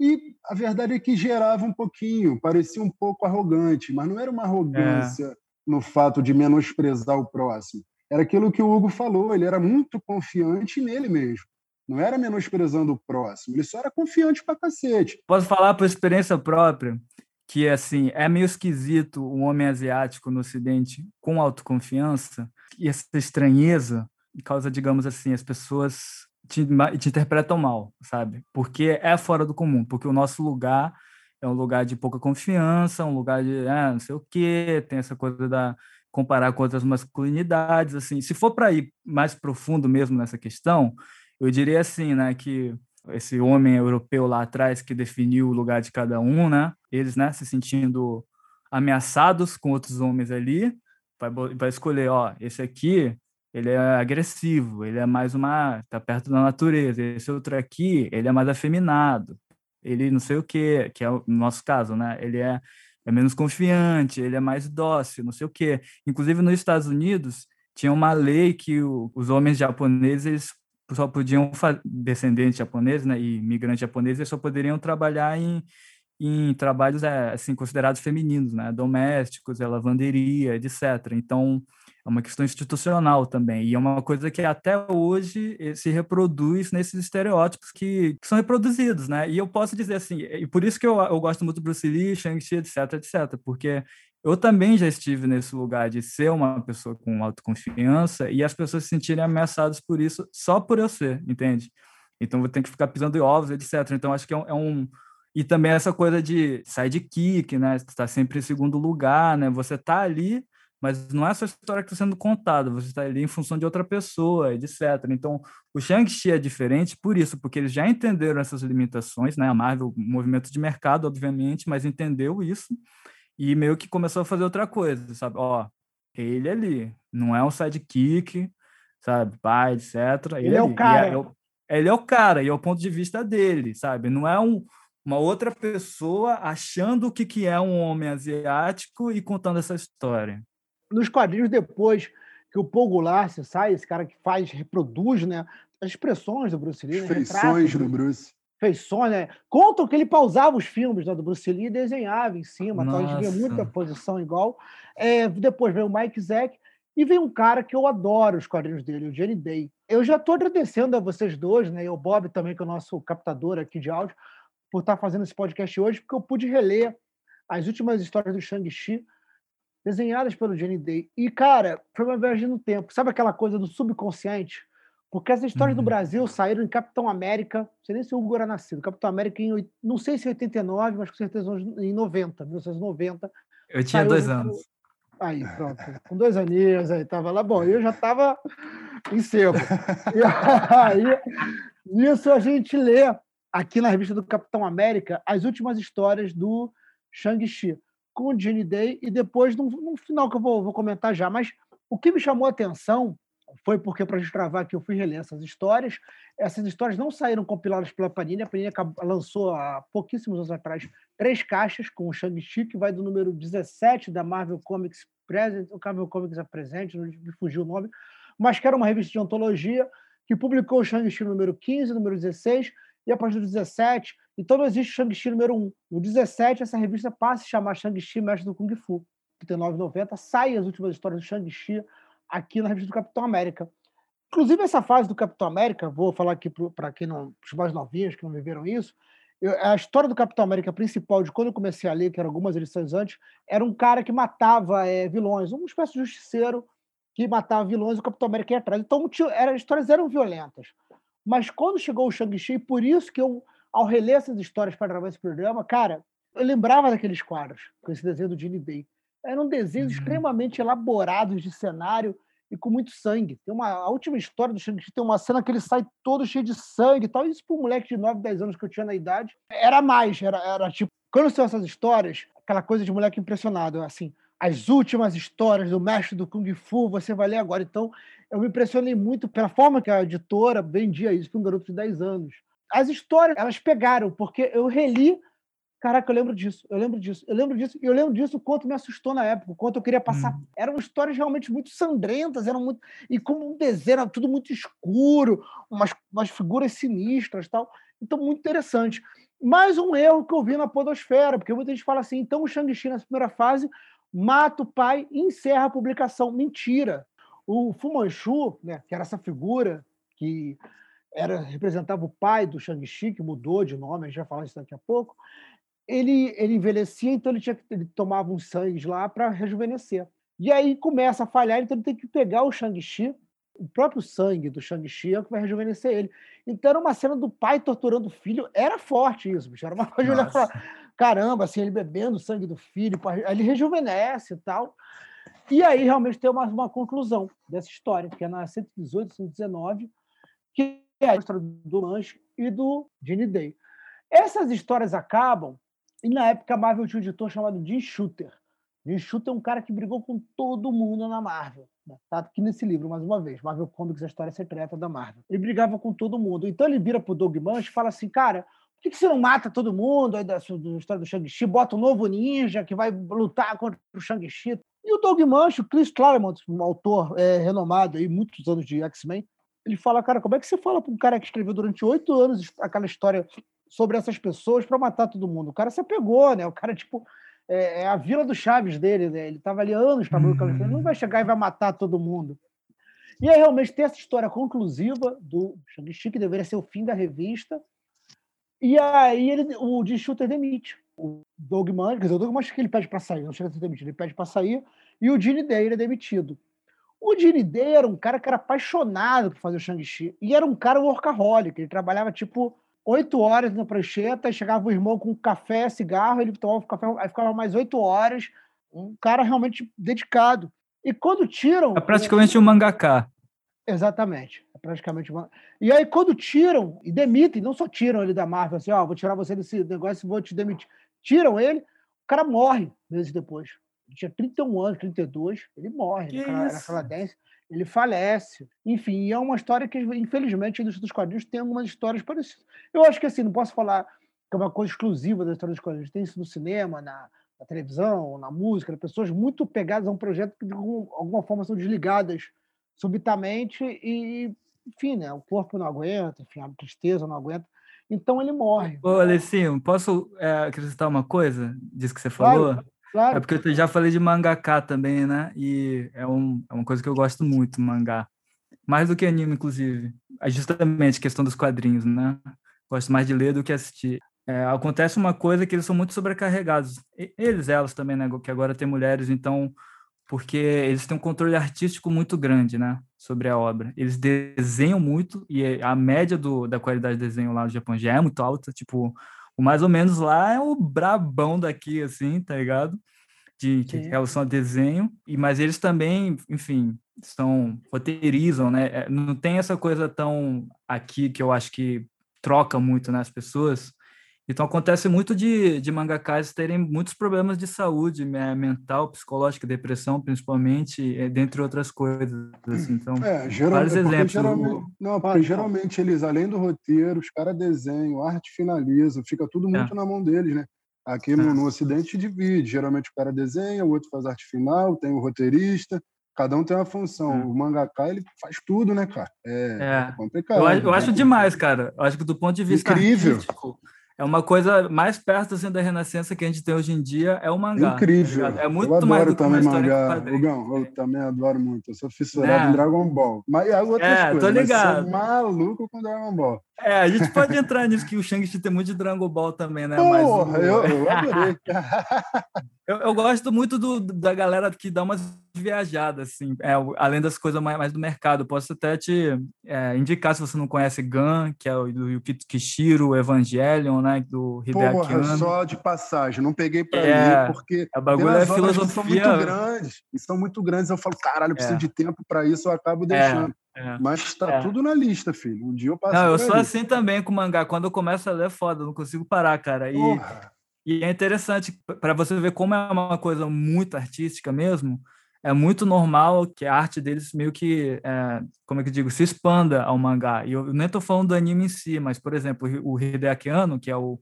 E a verdade é que gerava um pouquinho, parecia um pouco arrogante, mas não era uma arrogância é. no fato de menosprezar o próximo. Era aquilo que o Hugo falou, ele era muito confiante nele mesmo. Não era menosprezando o próximo, ele só era confiante pra cacete. Posso falar por experiência própria que assim é meio esquisito um homem asiático no Ocidente com autoconfiança e essa estranheza causa, digamos assim, as pessoas te, te interpretam mal, sabe? Porque é fora do comum, porque o nosso lugar é um lugar de pouca confiança, um lugar de ah, não sei o quê, tem essa coisa da comparar com outras masculinidades, assim. Se for para ir mais profundo mesmo nessa questão, eu diria assim, né, que esse homem europeu lá atrás que definiu o lugar de cada um, né, eles, né, se sentindo ameaçados com outros homens ali, vai, vai escolher, ó, esse aqui ele é agressivo, ele é mais uma. está perto da natureza. Esse outro aqui, ele é mais afeminado, ele não sei o quê, que é o nosso caso, né? Ele é é menos confiante, ele é mais dócil, não sei o quê. Inclusive, nos Estados Unidos, tinha uma lei que o, os homens japoneses só podiam, descendentes japoneses né, e imigrantes japoneses, só poderiam trabalhar em, em trabalhos é, assim considerados femininos, né, domésticos, lavanderia, etc. Então, é uma questão institucional também, e é uma coisa que até hoje eh, se reproduz nesses estereótipos que, que são reproduzidos, né? E eu posso dizer assim, e por isso que eu, eu gosto muito do Bruce Lee, Shang-Chi, etc, etc, porque eu também já estive nesse lugar de ser uma pessoa com autoconfiança e as pessoas se sentirem ameaçadas por isso só por eu ser, entende? Então vou ter que ficar pisando em ovos, etc. Então acho que é um, é um e também essa coisa de sidekick, né? Está sempre em segundo lugar, né? Você tá ali mas não é a sua história que está sendo contada, você está ali em função de outra pessoa, etc. Então, o Shang-Chi é diferente por isso, porque eles já entenderam essas limitações, né? A Marvel, movimento de mercado, obviamente, mas entendeu isso e meio que começou a fazer outra coisa, sabe? Ó, ele ali, não é um sidekick, sabe? Pai, etc. Ele, ele é o é cara. É, ele é o cara, e é o ponto de vista dele, sabe? Não é um, uma outra pessoa achando o que, que é um homem asiático e contando essa história nos quadrinhos depois que o Paul Goulart sai, esse cara que faz, reproduz né, as expressões do Bruce Lee. Né, feições do Bruce. Feições, né? Contam que ele pausava os filmes né, do Bruce Lee e desenhava em cima. Então a gente vê muita posição igual. É, depois vem o Mike Zack e vem um cara que eu adoro os quadrinhos dele, o Jenny Day. Eu já estou agradecendo a vocês dois, né, e o Bob também, que é o nosso captador aqui de áudio, por estar fazendo esse podcast hoje, porque eu pude reler as últimas histórias do Shang-Chi desenhadas pelo Jenny Day. E, cara, foi uma viagem no tempo. Sabe aquela coisa do subconsciente? Porque essas histórias uhum. do Brasil saíram em Capitão América, não sei nem se o Hugo era nascido, Capitão América em, não sei se em 89, mas com certeza em 90, 1990. Eu tinha dois anos. Aí, pronto. Com dois aninhos, aí tava lá. Bom, eu já estava em seco. <laughs> E aí, nisso a gente lê aqui na revista do Capitão América as últimas histórias do Shang-Chi com o Gene Day e depois, no, no final que eu vou, vou, comentar já, mas o que me chamou a atenção foi porque, para destravar aqui, eu fui reler essas histórias. Essas histórias não saíram compiladas pela Panini. A Panini lançou há pouquíssimos anos atrás três caixas com o Shang-Chi, que vai do número 17 da Marvel Comics Present, o Marvel Comics Presente, não me fugiu o nome, mas que era uma revista de antologia que publicou o Shang-Chi número 15, número 16, e a partir do 17 então não existe Shang-Chi número 1. No 17, essa revista passa a se chamar Shang-Chi Mestre do Kung Fu. Em 39,90 sai as últimas histórias do Shang-Chi aqui na revista do Capitão América. Inclusive, essa fase do Capitão América, vou falar aqui para quem não, os mais novinhos que não viveram isso, eu, a história do Capitão América principal, de quando eu comecei a ler, que eram algumas edições antes, era um cara que matava é, vilões, uma espécie de justiceiro que matava vilões e o Capitão América ia atrás. Então, era, as histórias eram violentas. Mas quando chegou o Shang-Chi, por isso que eu ao reler essas histórias para gravar esse programa, cara, eu lembrava daqueles quadros, com esse desenho do Gene Day. Eram desenhos uhum. extremamente elaborados de cenário e com muito sangue. Tem uma, a última história do Shang-Chi tem uma cena que ele sai todo cheio de sangue e tal. Isso para um moleque de 9, 10 anos que eu tinha na idade, era mais. Era, era tipo, quando são essas histórias, aquela coisa de moleque impressionado, assim, as últimas histórias do mestre do Kung Fu, você vai ler agora. Então, eu me impressionei muito pela forma que a editora vendia isso para um garoto de 10 anos as histórias, elas pegaram, porque eu reli. Caraca, eu lembro disso, eu lembro disso, eu lembro disso, e eu lembro disso o quanto me assustou na época, o quanto eu queria passar. Hum. Eram histórias realmente muito sangrentas, eram muito. E como um desenho, era tudo muito escuro, umas, umas figuras sinistras tal. Então, muito interessante. Mais um erro que eu vi na Podosfera, porque muita gente fala assim: então o Shang-Chi, nessa primeira fase, mata o pai e encerra a publicação. Mentira. O Fu Manchu, né, que era essa figura que era representava o pai do Shang-Chi, que mudou de nome, a gente vai falar isso daqui a pouco. Ele, ele envelhecia, então ele, tinha, ele tomava uns sangues lá para rejuvenescer. E aí começa a falhar, então ele tem que pegar o Shang-Chi, o próprio sangue do Shang-Chi é o que vai rejuvenescer ele. Então era uma cena do pai torturando o filho, era forte isso, bicho. Era uma coisa de olhar falar, caramba, assim, ele bebendo o sangue do filho, aí ele rejuvenesce e tal. E aí realmente tem uma, uma conclusão dessa história, que é na 118, 119, que é a história do Lanche e do Gene Day. Essas histórias acabam, e na época a Marvel tinha um editor chamado Jim Shooter. Jim Shooter é um cara que brigou com todo mundo na Marvel. Né? Tá aqui nesse livro, mais uma vez. Marvel Comics, a história secreta da Marvel. Ele brigava com todo mundo. Então ele vira pro Doug Manch e fala assim, cara, por que você não mata todo mundo aí da, da história do Shang-Chi? Bota um novo ninja que vai lutar contra o Shang-Chi. E o Doug Mancho, o Chris Claremont, um autor é, renomado aí, muitos anos de X-Men, ele fala, cara, como é que você fala para um cara que escreveu durante oito anos aquela história sobre essas pessoas para matar todo mundo? O cara se apegou, né? O cara, tipo, é, é a vila do Chaves dele, né? Ele estava ali anos trabalhando uhum. ele não vai chegar e vai matar todo mundo. E aí, realmente, tem essa história conclusiva do Shang-Chi, que deveria ser o fim da revista. E aí, ele, o Jim Shooter demite. O Doug Mann, quer dizer, o Doug Mann que ele pede para sair, não chega a ser demitido, ele pede para sair, e o Gene Day é demitido. O Gene Day era um cara que era apaixonado por fazer o Shang-Chi. E era um cara workaholic. Ele trabalhava, tipo, oito horas na prancheta, chegava o irmão com café, cigarro, ele tomava café, aí ficava mais oito horas. Um cara realmente dedicado. E quando tiram. É praticamente um mangaká. Exatamente. Praticamente uma... E aí, quando tiram e demitem, não só tiram ele da Marvel, assim, ó, oh, vou tirar você desse negócio e vou te demitir. Tiram ele, o cara morre meses depois. Ele tinha 31 anos, 32, ele morre. Que ele era canadense, ele falece. Enfim, é uma história que, infelizmente, a indústria dos quadrinhos tem algumas histórias parecidas. Eu acho que, assim, não posso falar que é uma coisa exclusiva da história dos quadrinhos. Tem isso no cinema, na, na televisão, na música, pessoas muito pegadas a um projeto que, de alguma forma, são desligadas subitamente e, enfim, né, o corpo não aguenta, enfim, a tristeza não aguenta. Então ele morre. Ô, Alessinho, posso é, acrescentar uma coisa disso que você falou? Claro. Claro. É porque eu já falei de mangaká também, né? E é, um, é uma coisa que eu gosto muito, mangá. Mais do que anime, inclusive. É justamente a questão dos quadrinhos, né? Gosto mais de ler do que assistir. É, acontece uma coisa que eles são muito sobrecarregados. Eles, elas também, né? Que agora tem mulheres, então... Porque eles têm um controle artístico muito grande, né? Sobre a obra. Eles desenham muito e a média do, da qualidade de desenho lá no Japão já é muito alta. Tipo, o mais ou menos lá é o brabão daqui, assim, tá ligado? De que relação a desenho. E, mas eles também, enfim, são roteirizam, né? É, não tem essa coisa tão aqui que eu acho que troca muito nas né, pessoas então acontece muito de, de mangakás terem muitos problemas de saúde né, mental, psicológica, depressão, principalmente, eh, dentre outras coisas. Assim. Então, é, geral, vários é exemplos. Geralmente, não, porque geralmente eles, além do roteiro, os caras desenham, arte finaliza, fica tudo muito é. na mão deles, né? Aqui no, é. no Ocidente divide. Geralmente o cara desenha, o outro faz arte final, tem o roteirista, cada um tem uma função. É. O mangaká, ele faz tudo, né, cara? É, é. complicado. Eu, eu acho demais, cara. Eu acho que do ponto de vista Incrível. artístico é uma coisa mais perto assim, da renascença que a gente tem hoje em dia é o mangá. Tá Incrível. Tá é muito eu adoro mais do também mangá. Rugão, eu também adoro muito. Eu sou fissurado é. em Dragon Ball. Mas e outras é, coisas. Tô ligado. Mas sou maluco com Dragon Ball. É, a gente pode entrar nisso que o Shang-Chi tem muito de Dragon Ball também, né? Porra, Mas, eu, eu adorei. <laughs> eu, eu, gosto muito do, da galera que dá umas viajadas, assim, é, além das coisas mais, mais do mercado. Posso até te é, indicar, se você não conhece Gun, que é o do Yukito Kishiro, Evangelion, né? Do Hideaki Porra, só de passagem. Não peguei para é, ler, porque a bagulho é filosofia... são muito grandes. E são muito grandes. Eu falo, caralho, eu preciso é. de tempo para isso, eu acabo deixando. É, Mas está é. tudo na lista, filho. Um dia eu passo. Não, eu sou assim também com mangá. Quando eu começo a ler, é foda, não consigo parar, cara. E, e é interessante para você ver como é uma coisa muito artística mesmo. É muito normal que a arte deles meio que, é, como é que eu digo, se expanda ao mangá. E eu nem estou falando do anime em si, mas, por exemplo, o Hideaki Anno, que é o,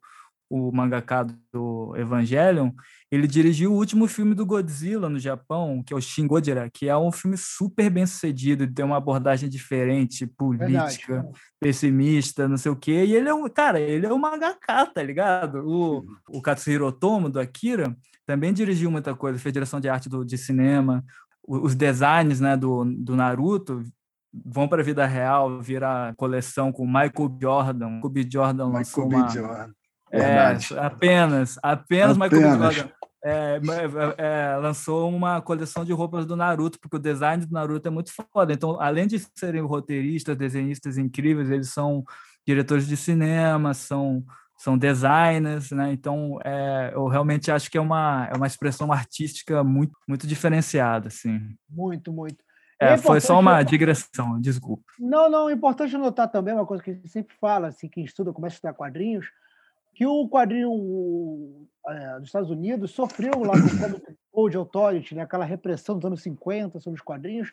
o mangaka do Evangelion, ele dirigiu o último filme do Godzilla no Japão, que é o Shin Godzilla, que é um filme super bem sucedido, tem uma abordagem diferente, política, Verdade. pessimista, não sei o quê. E ele é um, cara, ele é um mangaka, tá ligado? O, o Katsuhiro Otomo, do Akira, também dirigiu muita coisa, fez direção de arte do, de cinema, os designs né, do, do Naruto vão para a vida real, vira coleção com Michael Jordan. O B. Jordan Michael lançou uma, Jordan. É, apenas, apenas, apenas. Michael Jordan é, é, lançou uma coleção de roupas do Naruto, porque o design do Naruto é muito foda. Então, além de serem roteiristas, desenhistas incríveis, eles são diretores de cinema, são, são designers, né? Então, é, eu realmente acho que é uma, é uma expressão artística muito, muito diferenciada, assim. Muito, muito. É, foi só uma digressão, desculpa. Não, não, é importante notar também uma coisa que a gente sempre fala, assim, quem estuda, começa a estudar quadrinhos, que o quadrinho é, dos Estados Unidos sofreu lá com o Comic Code Authority, né, aquela repressão dos anos 50 sobre os quadrinhos,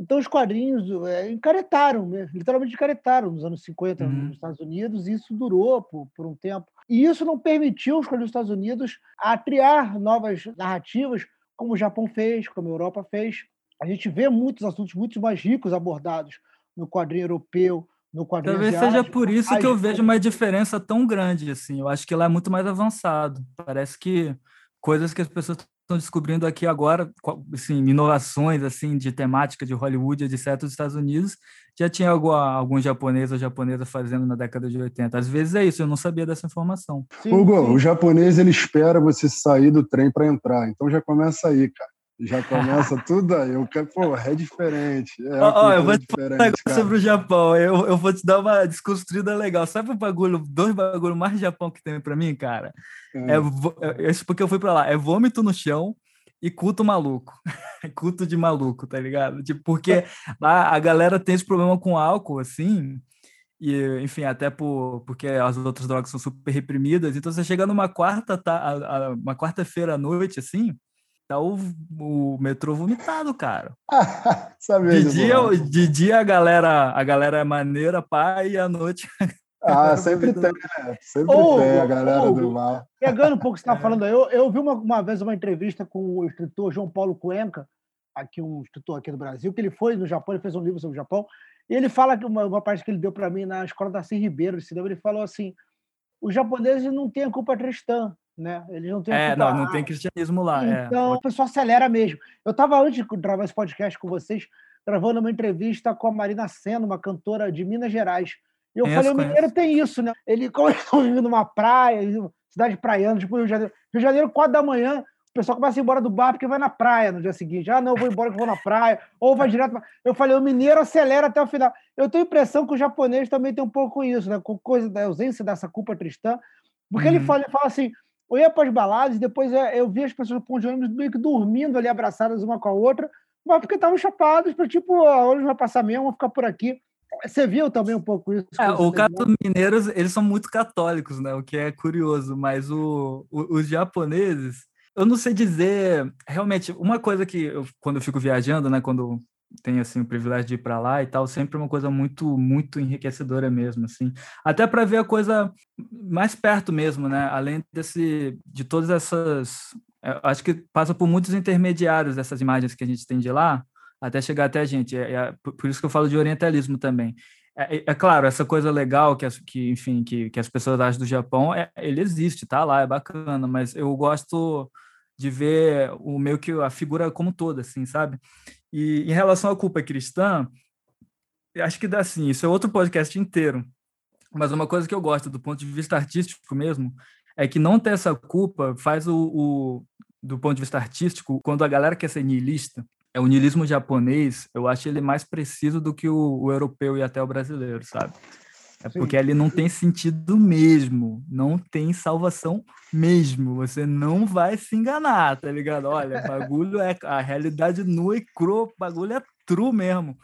Então os quadrinhos é, encaretaram, né? literalmente encaretaram nos anos 50 uhum. nos Estados Unidos, e isso durou por, por um tempo. E isso não permitiu os quadrinhos dos Estados Unidos a criar novas narrativas, como o Japão fez, como a Europa fez. A gente vê muitos assuntos muito mais ricos abordados no quadrinho europeu, no quadrinho Talvez seja por isso que eu vejo uma diferença tão grande assim. Eu acho que lá é muito mais avançado. Parece que coisas que as pessoas estão descobrindo aqui agora, assim, inovações assim de temática de Hollywood, etc, dos Estados Unidos, já tinha algum, algum japonês ou japonesa fazendo na década de 80. Às vezes é isso, eu não sabia dessa informação. Sim, Hugo, sim. o japonês ele espera você sair do trem para entrar, então já começa aí, cara. Já começa tudo aí. Eu quero, pô, é diferente. É oh, eu vou te falar sobre o Japão. Eu, eu vou te dar uma desconstruída legal. Sabe o bagulho, dois bagulhos mais Japão que tem para mim, cara? É. É, é, porque eu fui para lá. É vômito no chão e culto maluco. <laughs> culto de maluco, tá ligado? Tipo, porque lá a galera tem esse problema com álcool, assim. E, enfim, até por, porque as outras drogas são super reprimidas. Então, você chega numa quarta, tá, uma quarta-feira à noite, assim, tá o, o metrô vomitado, cara. <laughs> de, dia, de dia a galera, a galera é maneira, pá, e à noite. <laughs> Ah, sempre tem, né? Sempre oh, tem a galera oh, do mal. Pegando um pouco o que você está <laughs> é. falando aí, eu, eu vi uma, uma vez uma entrevista com o escritor João Paulo Cuenca, aqui um escritor aqui do Brasil, que ele foi no Japão, ele fez um livro sobre o Japão, e ele fala que uma, uma parte que ele deu para mim na escola da Cir Ribeiro de cinema, ele falou assim: os japoneses não têm a culpa cristã, né? Eles não têm É, não, não tem cristianismo lá. É. Então, é. a pessoa acelera mesmo. Eu estava antes de gravar esse podcast com vocês, gravando uma entrevista com a Marina Senna, uma cantora de Minas Gerais. E eu conheço, falei, o mineiro tem isso, né? Ele, <laughs> como eles estão vivendo numa praia, cidade praiana, tipo Rio de Janeiro. Rio de Janeiro, quatro da manhã, o pessoal começa a ir embora do bar porque vai na praia no dia seguinte. Ah, não, eu vou embora que eu vou na praia. <laughs> Ou vai direto. Pra... Eu falei, o mineiro acelera até o final. Eu tenho a impressão que o japonês também tem um pouco isso, né? Com coisa da ausência dessa culpa cristã. Porque uhum. ele, fala, ele fala assim: eu ia para as baladas e depois é, eu via as pessoas no ponto de ônibus meio que dormindo ali, abraçadas uma com a outra, mas porque estavam chapados, para tipo, hoje vai passar mesmo, vou ficar por aqui. Você viu também um pouco isso? É, o caso dos mineiros, eles são muito católicos, né? O que é curioso, mas o, o, os japoneses, eu não sei dizer, realmente, uma coisa que eu, quando eu fico viajando, né, quando tenho assim o privilégio de ir para lá e tal, sempre uma coisa muito muito enriquecedora mesmo, assim. Até para ver a coisa mais perto mesmo, né? Além desse de todas essas, é, acho que passa por muitos intermediários dessas imagens que a gente tem de lá, até chegar até a gente. É, é por isso que eu falo de orientalismo também. É, é, é claro, essa coisa legal que, as, que enfim, que, que as pessoas acham do Japão, é, ele existe, tá lá, é bacana, mas eu gosto de ver o meio que a figura como toda, assim, sabe? E em relação à culpa cristã, acho que dá assim, isso é outro podcast inteiro. Mas uma coisa que eu gosto do ponto de vista artístico mesmo é que não ter essa culpa faz o, o do ponto de vista artístico, quando a galera quer ser niilista, é o niilismo japonês, eu acho ele mais preciso do que o, o europeu e até o brasileiro, sabe? É porque ele não tem sentido mesmo, não tem salvação mesmo. Você não vai se enganar, tá ligado? Olha, bagulho é a realidade nua e crua, bagulho é true mesmo.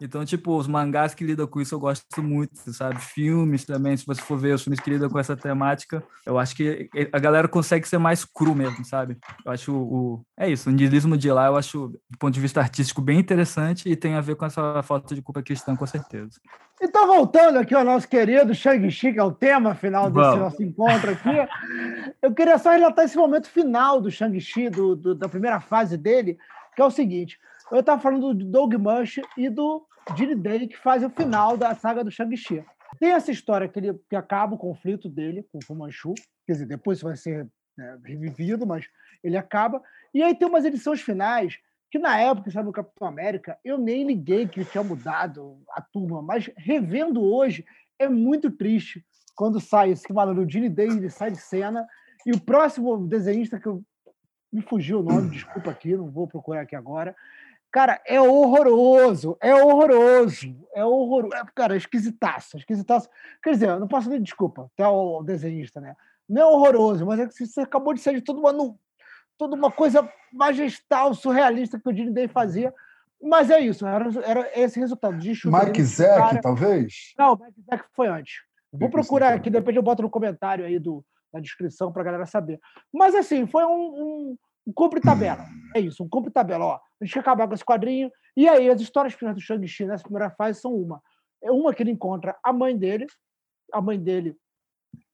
Então, tipo, os mangás que lidam com isso eu gosto muito, sabe? Filmes também, se você for ver os filmes que lidam com essa temática, eu acho que a galera consegue ser mais cru mesmo, sabe? Eu acho o. É isso, o niilismo de lá eu acho, do ponto de vista artístico, bem interessante e tem a ver com essa falta de culpa cristã, com certeza. Então, voltando aqui ao nosso querido Shang-Chi, que é o tema final desse Bom. nosso encontro aqui, <laughs> eu queria só relatar esse momento final do Shang-Chi, do, do, da primeira fase dele, que é o seguinte. Eu estava falando do Doug Mush e do Gene Day, que faz o final da saga do Shang-Chi. Tem essa história que, ele, que acaba o conflito dele com o Fu Manchu, quer dizer, depois vai ser né, revivido, mas ele acaba. E aí tem umas edições finais que na época, sabe, o Capitão América, eu nem liguei que tinha mudado a turma, mas revendo hoje, é muito triste quando sai esse malandro, o Gene Day, ele sai de cena, e o próximo desenhista que eu me fugiu o nome, desculpa aqui, não vou procurar aqui agora, Cara, é horroroso, é horroroso, é horroroso. É, cara, esquisitaço, esquisitaço. Quer dizer, eu não posso nem desculpa, até o desenhista, né? Não é horroroso, mas é que você acabou de ser de toda uma, toda uma coisa majestal, surrealista que o Gene Day fazia. Mas é isso, era, era esse resultado. De Mike Zack, cara... talvez? Não, o Mike Zack foi antes. Vou procurar aqui, depois eu boto no comentário aí do, na descrição para a galera saber. Mas assim, foi um, um um cumpre tabela. É isso, um cumpre tabela. Ó, a gente quer acabar com esse quadrinho. E aí, as histórias finais do Shang-Chi nessa primeira fase são uma. É uma que ele encontra a mãe dele, a mãe dele,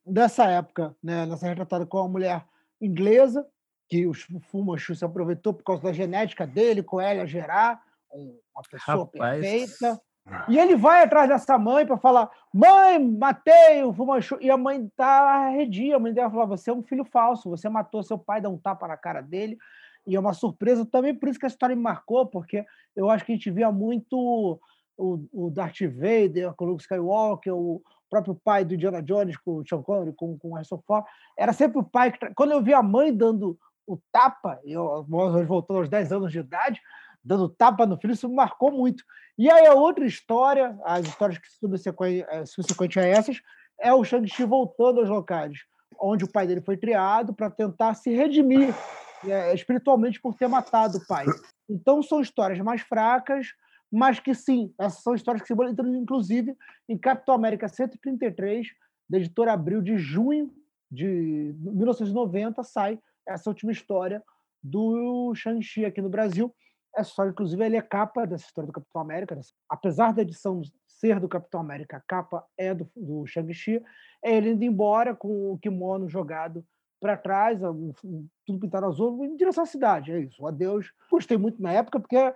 nessa época, né, nessa retratada com uma mulher inglesa, que o Fumanchu se aproveitou por causa da genética dele, com ela gerar uma pessoa Rapaz. perfeita. E ele vai atrás dessa mãe para falar: mãe, matei o Fumanchu. E a mãe tá arredia. A mãe dela fala: você é um filho falso, você matou seu pai, dá um tapa na cara dele. E é uma surpresa também, por isso que a história me marcou, porque eu acho que a gente via muito o, o Darth Vader o Luke Skywalker, o próprio pai do Indiana Jones com o Sean Connery, com, com o Harrison Ford. Era sempre o pai que. Quando eu vi a mãe dando o tapa, eu voltando aos 10 anos de idade, dando tapa no filho, isso marcou muito. E aí a outra história, as histórias que subsequentes eh, subsequente a essas, é o Shang-Chi voltando aos locais onde o pai dele foi criado para tentar se redimir é, espiritualmente por ter matado o pai. Então são histórias mais fracas, mas que sim, essas são histórias que se entram inclusive em Capitão América 133, da editora Abril de junho de 1990 sai essa última história do Shang-Chi aqui no Brasil. Essa história, inclusive, ele é capa dessa história do Capitão América. Apesar da edição ser do Capitão América, a capa é do, do Shang-Chi. É ele indo embora com o kimono jogado para trás, tudo pintado azul, em direção à cidade. É isso. Adeus. Gostei muito na época, porque é,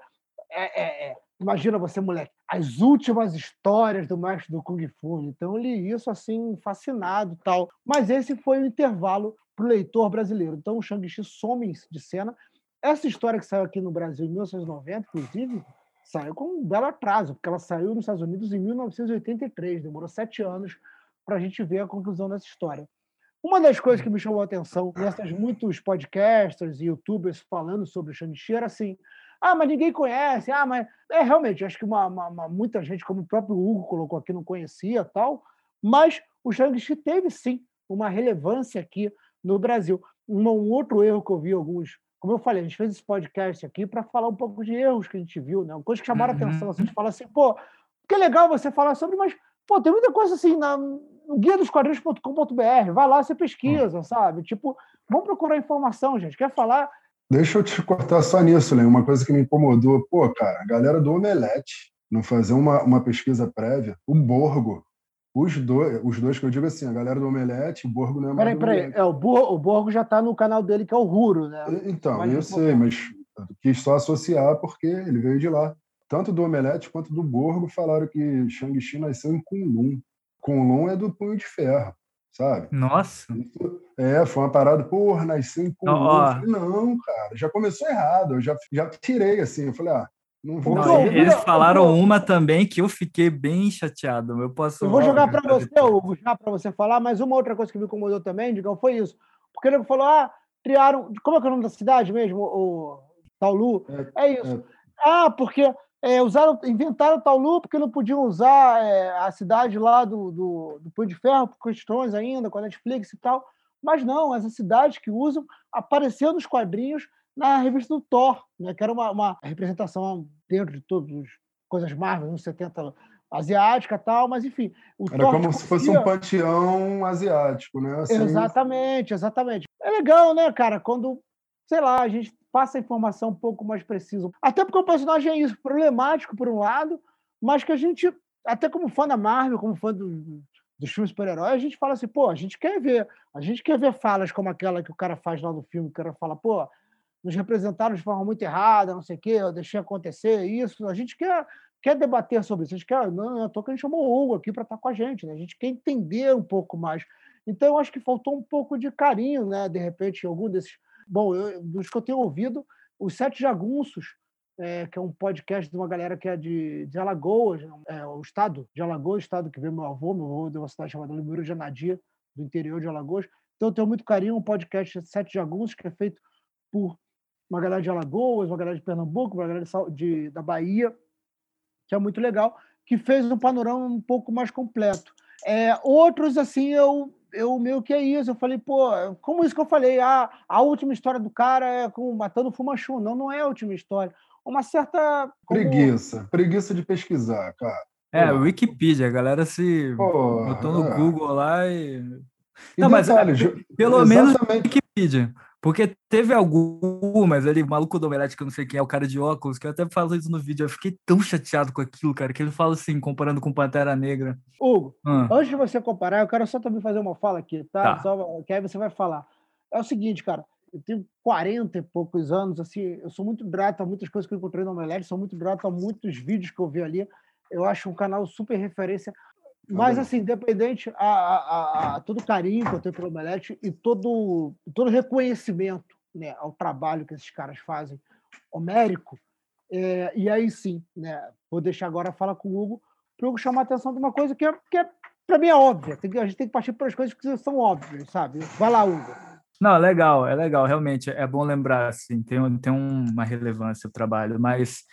é, é, imagina você, moleque, as últimas histórias do mestre do Kung Fu. Então, eu li isso assim, fascinado tal. Mas esse foi o intervalo para o leitor brasileiro. Então, o Shang-Chi some de cena. Essa história que saiu aqui no Brasil em 1990, inclusive, saiu com um belo atraso, porque ela saiu nos Estados Unidos em 1983. Demorou sete anos para a gente ver a conclusão dessa história. Uma das coisas que me chamou a atenção nessas muitos podcasters e youtubers falando sobre o Shang-Chi era assim: ah, mas ninguém conhece, ah, mas. É, realmente, acho que uma, uma, uma, muita gente, como o próprio Hugo colocou aqui, não conhecia tal, mas o Shang-Chi teve sim uma relevância aqui no Brasil. Um, um, outro erro que eu vi alguns, como eu falei, a gente fez esse podcast aqui para falar um pouco de erros que a gente viu, né? Coisas que chamaram uhum. atenção. Assim, a gente fala assim, pô, que legal você falar sobre, mas pô, tem muita coisa assim na, no guia dos quadrinhos.com.br. Vai lá, você pesquisa, sabe? Tipo, vamos procurar informação, gente. Quer falar? Deixa eu te cortar só nisso, Len. Uma coisa que me incomodou, pô, cara, a galera do Omelete não fazer uma, uma pesquisa prévia. O Borgo, os dois, os dois que eu digo assim, a galera do Omelete, o Borgo não é mais. Peraí, peraí. É, o, Borgo, o Borgo já está no canal dele, que é o Ruro, né? Então, eu sei, mas quis só associar porque ele veio de lá. Tanto do Omelete quanto do Borgo falaram que Shang-Chi nasceu em Kunlun. Kunlun é do Punho de Ferro, sabe? Nossa! Isso, é, foi uma parada, porra, nasceu em Kunlun. Oh. Falei, não, cara, já começou errado. Eu já, já tirei assim. Eu falei, ah, não vou não, eles falaram uma também que eu fiquei bem chateado. Eu posso. Eu vou jogar para você, Hugo, já para você falar, mas uma outra coisa que me incomodou também, Digão, foi isso. Porque ele falou: ah, criaram. Como é que é o nome da cidade mesmo? O Taulu? É, é isso. É. Ah, porque é, usaram, inventaram Taulu porque não podiam usar é, a cidade lá do, do, do Punho de Ferro por questões ainda, com a Netflix e tal. Mas não, essa cidade que usam apareceu nos quadrinhos na revista do Thor, né, que era uma, uma representação dentro de todas as coisas Marvel, nos 70 asiática tal, mas enfim. Era Thor como se fosse um panteão asiático, né? Assim... Exatamente, exatamente. É legal, né, cara, quando, sei lá, a gente passa a informação um pouco mais precisa. Até porque o personagem é isso, problemático por um lado, mas que a gente, até como fã da Marvel, como fã do, dos filmes super-heróis, a gente fala assim, pô, a gente quer ver, a gente quer ver falas como aquela que o cara faz lá no filme, que o cara fala, pô, nos representaram de forma muito errada, não sei o quê, eu deixei acontecer isso. A gente quer, quer debater sobre isso. A gente quer, não, eu tô que a gente chamou o Hugo aqui para estar com a gente, né? A gente quer entender um pouco mais. Então, eu acho que faltou um pouco de carinho, né? De repente, algum desses. Bom, eu, dos que eu tenho ouvido, os Sete Jagunços, é, que é um podcast de uma galera que é de, de Alagoas, é, o estado de Alagoas, estado que veio meu avô, meu avô de uma cidade chamada Liburo de do interior de Alagoas. Então, eu tenho muito carinho, um podcast Sete Jagunços, que é feito por uma galera de Alagoas, uma galera de Pernambuco, uma galera de, de, da Bahia, que é muito legal, que fez um panorama um pouco mais completo. É, outros, assim, eu, eu meio que é isso. Eu falei, pô, como isso que eu falei? Ah, a última história do cara é com matando o Fumanchu. Não, não é a última história. Uma certa. Como... Preguiça. Preguiça de pesquisar, cara. É, Pô. Wikipedia, a galera se Pô, botou no é. Google lá e. e não, detalhe, mas pelo exatamente... menos Wikipedia. Porque teve algumas ali, o maluco do Omelete, que eu não sei quem é, o cara de óculos, que eu até falo isso no vídeo, eu fiquei tão chateado com aquilo, cara, que ele fala assim, comparando com Pantera Negra. Hugo, ah. antes de você comparar, eu quero só também fazer uma fala aqui, tá? tá. Só, que aí você vai falar. É o seguinte, cara, eu tenho 40 e poucos anos, assim, eu sou muito grato a muitas coisas que eu encontrei no Omelete, sou muito grato a muitos vídeos que eu vi ali. Eu acho um canal super referência. Mas, assim, independente a, a, a, todo o carinho que eu tenho pelo Omelete e todo todo reconhecimento né, ao trabalho que esses caras fazem, homérico, é, e aí sim, né, vou deixar agora a fala com o Hugo, para o Hugo chamar a atenção de uma coisa que, é, que é, para mim é óbvia. Tem a gente tem que partir para as coisas que são óbvias, sabe? Vai lá, Hugo. Não, é legal, é legal, realmente, é bom lembrar, assim, tem, tem uma relevância o trabalho, mas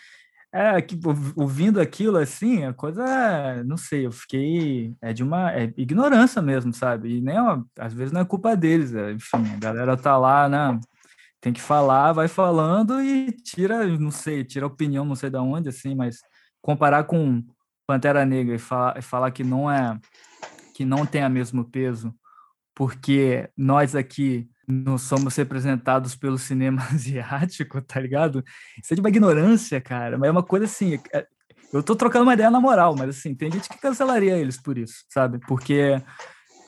é, que, ouvindo aquilo assim, a coisa, é, não sei, eu fiquei, é de uma é ignorância mesmo, sabe? E nem, ó, às vezes não é culpa deles, é, enfim, a galera tá lá, né? Tem que falar, vai falando e tira, não sei, tira opinião, não sei de onde, assim, mas comparar com Pantera Negra e e falar que não é, que não tem o mesmo peso, porque nós aqui não somos representados pelo cinema <laughs> asiático, tá ligado? Isso é de uma ignorância, cara. Mas é uma coisa assim. É, eu tô trocando uma ideia na moral, mas assim, tem gente que cancelaria eles por isso, sabe? Porque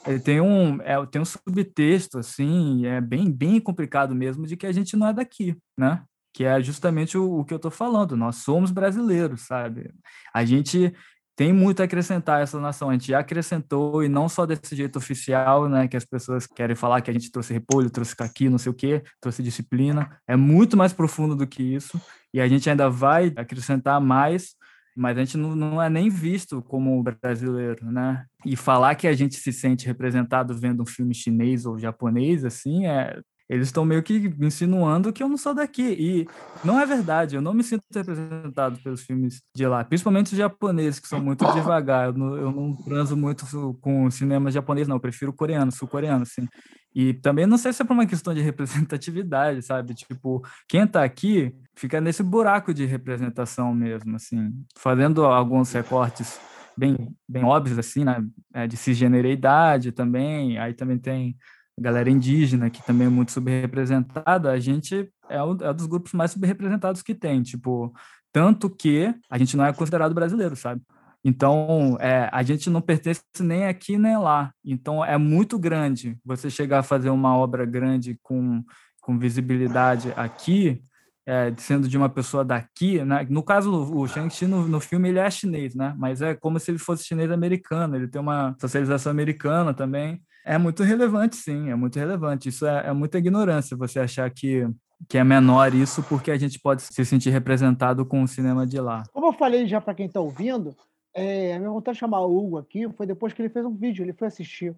é, tem um, é, tem um subtexto, assim, é bem, bem complicado mesmo, de que a gente não é daqui, né? Que é justamente o, o que eu tô falando. Nós somos brasileiros, sabe? A gente tem muito a acrescentar essa nação. A gente já acrescentou, e não só desse jeito oficial, né, que as pessoas querem falar que a gente trouxe repolho, trouxe caqui, não sei o quê, trouxe disciplina. É muito mais profundo do que isso, e a gente ainda vai acrescentar mais, mas a gente não, não é nem visto como brasileiro, né? E falar que a gente se sente representado vendo um filme chinês ou japonês, assim, é eles estão meio que insinuando que eu não sou daqui. E não é verdade, eu não me sinto representado pelos filmes de lá, principalmente os japoneses, que são muito <laughs> devagar. Eu não, eu não transo muito com cinema japonês, não, eu prefiro coreano, sul-coreano, assim. E também não sei se é por uma questão de <laughs> representatividade, sabe? Tipo, quem está aqui fica nesse buraco de representação mesmo, assim, fazendo alguns recortes bem, bem óbvios, assim, né? É, de cisgeneridade também, aí também tem galera indígena, que também é muito subrepresentada, a gente é um, é um dos grupos mais subrepresentados que tem, tipo, tanto que a gente não é considerado brasileiro, sabe? Então, é, a gente não pertence nem aqui nem lá. Então, é muito grande você chegar a fazer uma obra grande com, com visibilidade aqui, é, sendo de uma pessoa daqui, né? No caso, o Shang-Chi no, no, filme ele é chinês, né? Mas é como se ele fosse chinês americano. Ele tem uma socialização americana também. É muito relevante, sim, é muito relevante. Isso é, é muita ignorância, você achar que, que é menor isso porque a gente pode se sentir representado com o cinema de lá. Como eu falei já para quem está ouvindo, é, a minha vontade de chamar o Hugo aqui foi depois que ele fez um vídeo, ele foi assistir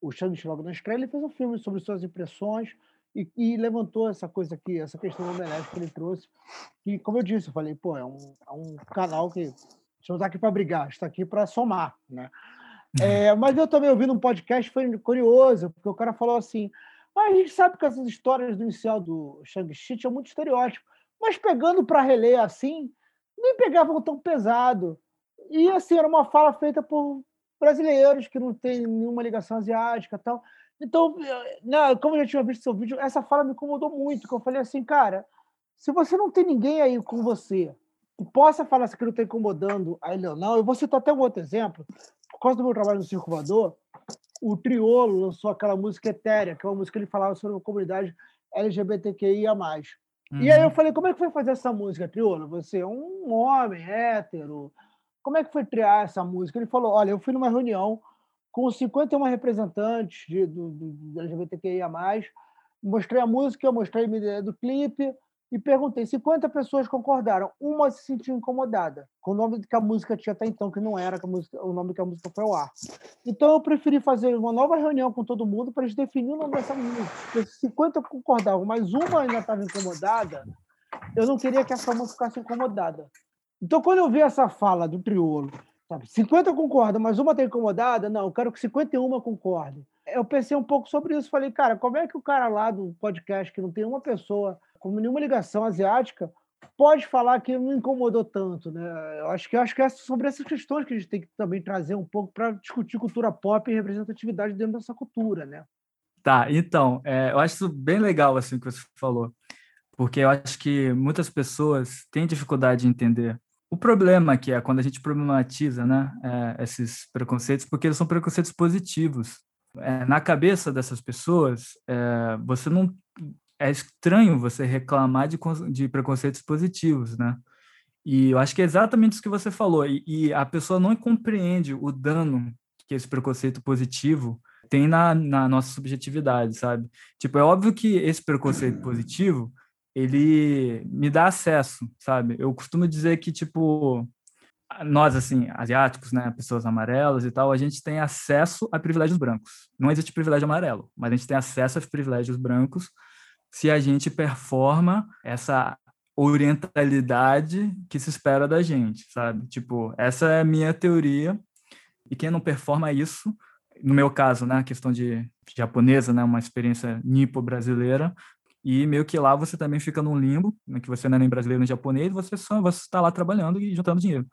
o Shang-Chi logo na estreia, ele fez um filme sobre suas impressões e, e levantou essa coisa aqui, essa questão do Omelete que ele trouxe. E, como eu disse, eu falei, pô, é um, é um canal que está aqui para brigar, está aqui para somar, né? É, mas eu também ouvi num podcast, foi curioso, porque o cara falou assim: ah, a gente sabe que essas histórias do inicial do Shang-Chi tinham muito estereótipo, mas pegando para reler assim, nem pegavam tão pesado. E assim, era uma fala feita por brasileiros que não tem nenhuma ligação asiática tal. Então, né, como eu já tinha visto seu vídeo, essa fala me incomodou muito, que eu falei assim, cara, se você não tem ninguém aí com você que possa falar se aquilo está incomodando a ele ou não, eu vou citar até um outro exemplo, causa do meu trabalho no Circo Voador, o Triolo lançou aquela música Etérea, que é uma música que ele falava sobre a comunidade LGBTQIA+. Uhum. E aí eu uhum. falei, como é que foi fazer essa música, Triolo? Você é um homem hétero, como é que foi criar essa música? Ele falou, olha, eu fui numa reunião com 51 representantes de, do, do, do LGBTQIA+, mostrei a música, mostrei a ideia do clipe, e perguntei. 50 pessoas concordaram. Uma se sentiu incomodada com o nome que a música tinha até então, que não era música, o nome que a música foi ao ar. Então eu preferi fazer uma nova reunião com todo mundo para eles definir o nome dessa música. Porque 50 concordavam, mas uma ainda estava incomodada, eu não queria que essa música ficasse incomodada. Então, quando eu vi essa fala do triolo, sabe, 50 concordam, mas uma está incomodada, não, eu quero que 51 concordem. Eu pensei um pouco sobre isso. Falei, cara, como é que o cara lá do podcast, que não tem uma pessoa com nenhuma ligação asiática, pode falar que não incomodou tanto, né? Eu acho que acho que é sobre essas questões que a gente tem que também trazer um pouco para discutir cultura pop e representatividade dentro dessa cultura, né? Tá, então, é, eu acho isso bem legal, assim, que você falou, porque eu acho que muitas pessoas têm dificuldade de entender o problema que é quando a gente problematiza né, é, esses preconceitos, porque eles são preconceitos positivos. É, na cabeça dessas pessoas, é, você não é estranho você reclamar de, de preconceitos positivos, né? E eu acho que é exatamente isso que você falou. E, e, a pessoa não compreende o dano que esse preconceito positivo tem na, na nossa subjetividade, sabe? Tipo, é óbvio que esse preconceito positivo ele me dá acesso, sabe? Eu costumo dizer que, tipo, nós, assim, asiáticos, né, pessoas amarelas e tal, a gente tem acesso a privilégios brancos. Não existe privilégio amarelo, mas a gente tem acesso a privilégios brancos se a gente performa essa orientalidade que se espera da gente, sabe? Tipo, essa é a minha teoria. E quem não performa isso, no meu caso, né, questão de japonesa, né, uma experiência nipo-brasileira, e meio que lá você também fica num limbo, né, que você não é nem brasileiro nem japonês, você só você está lá trabalhando e juntando dinheiro.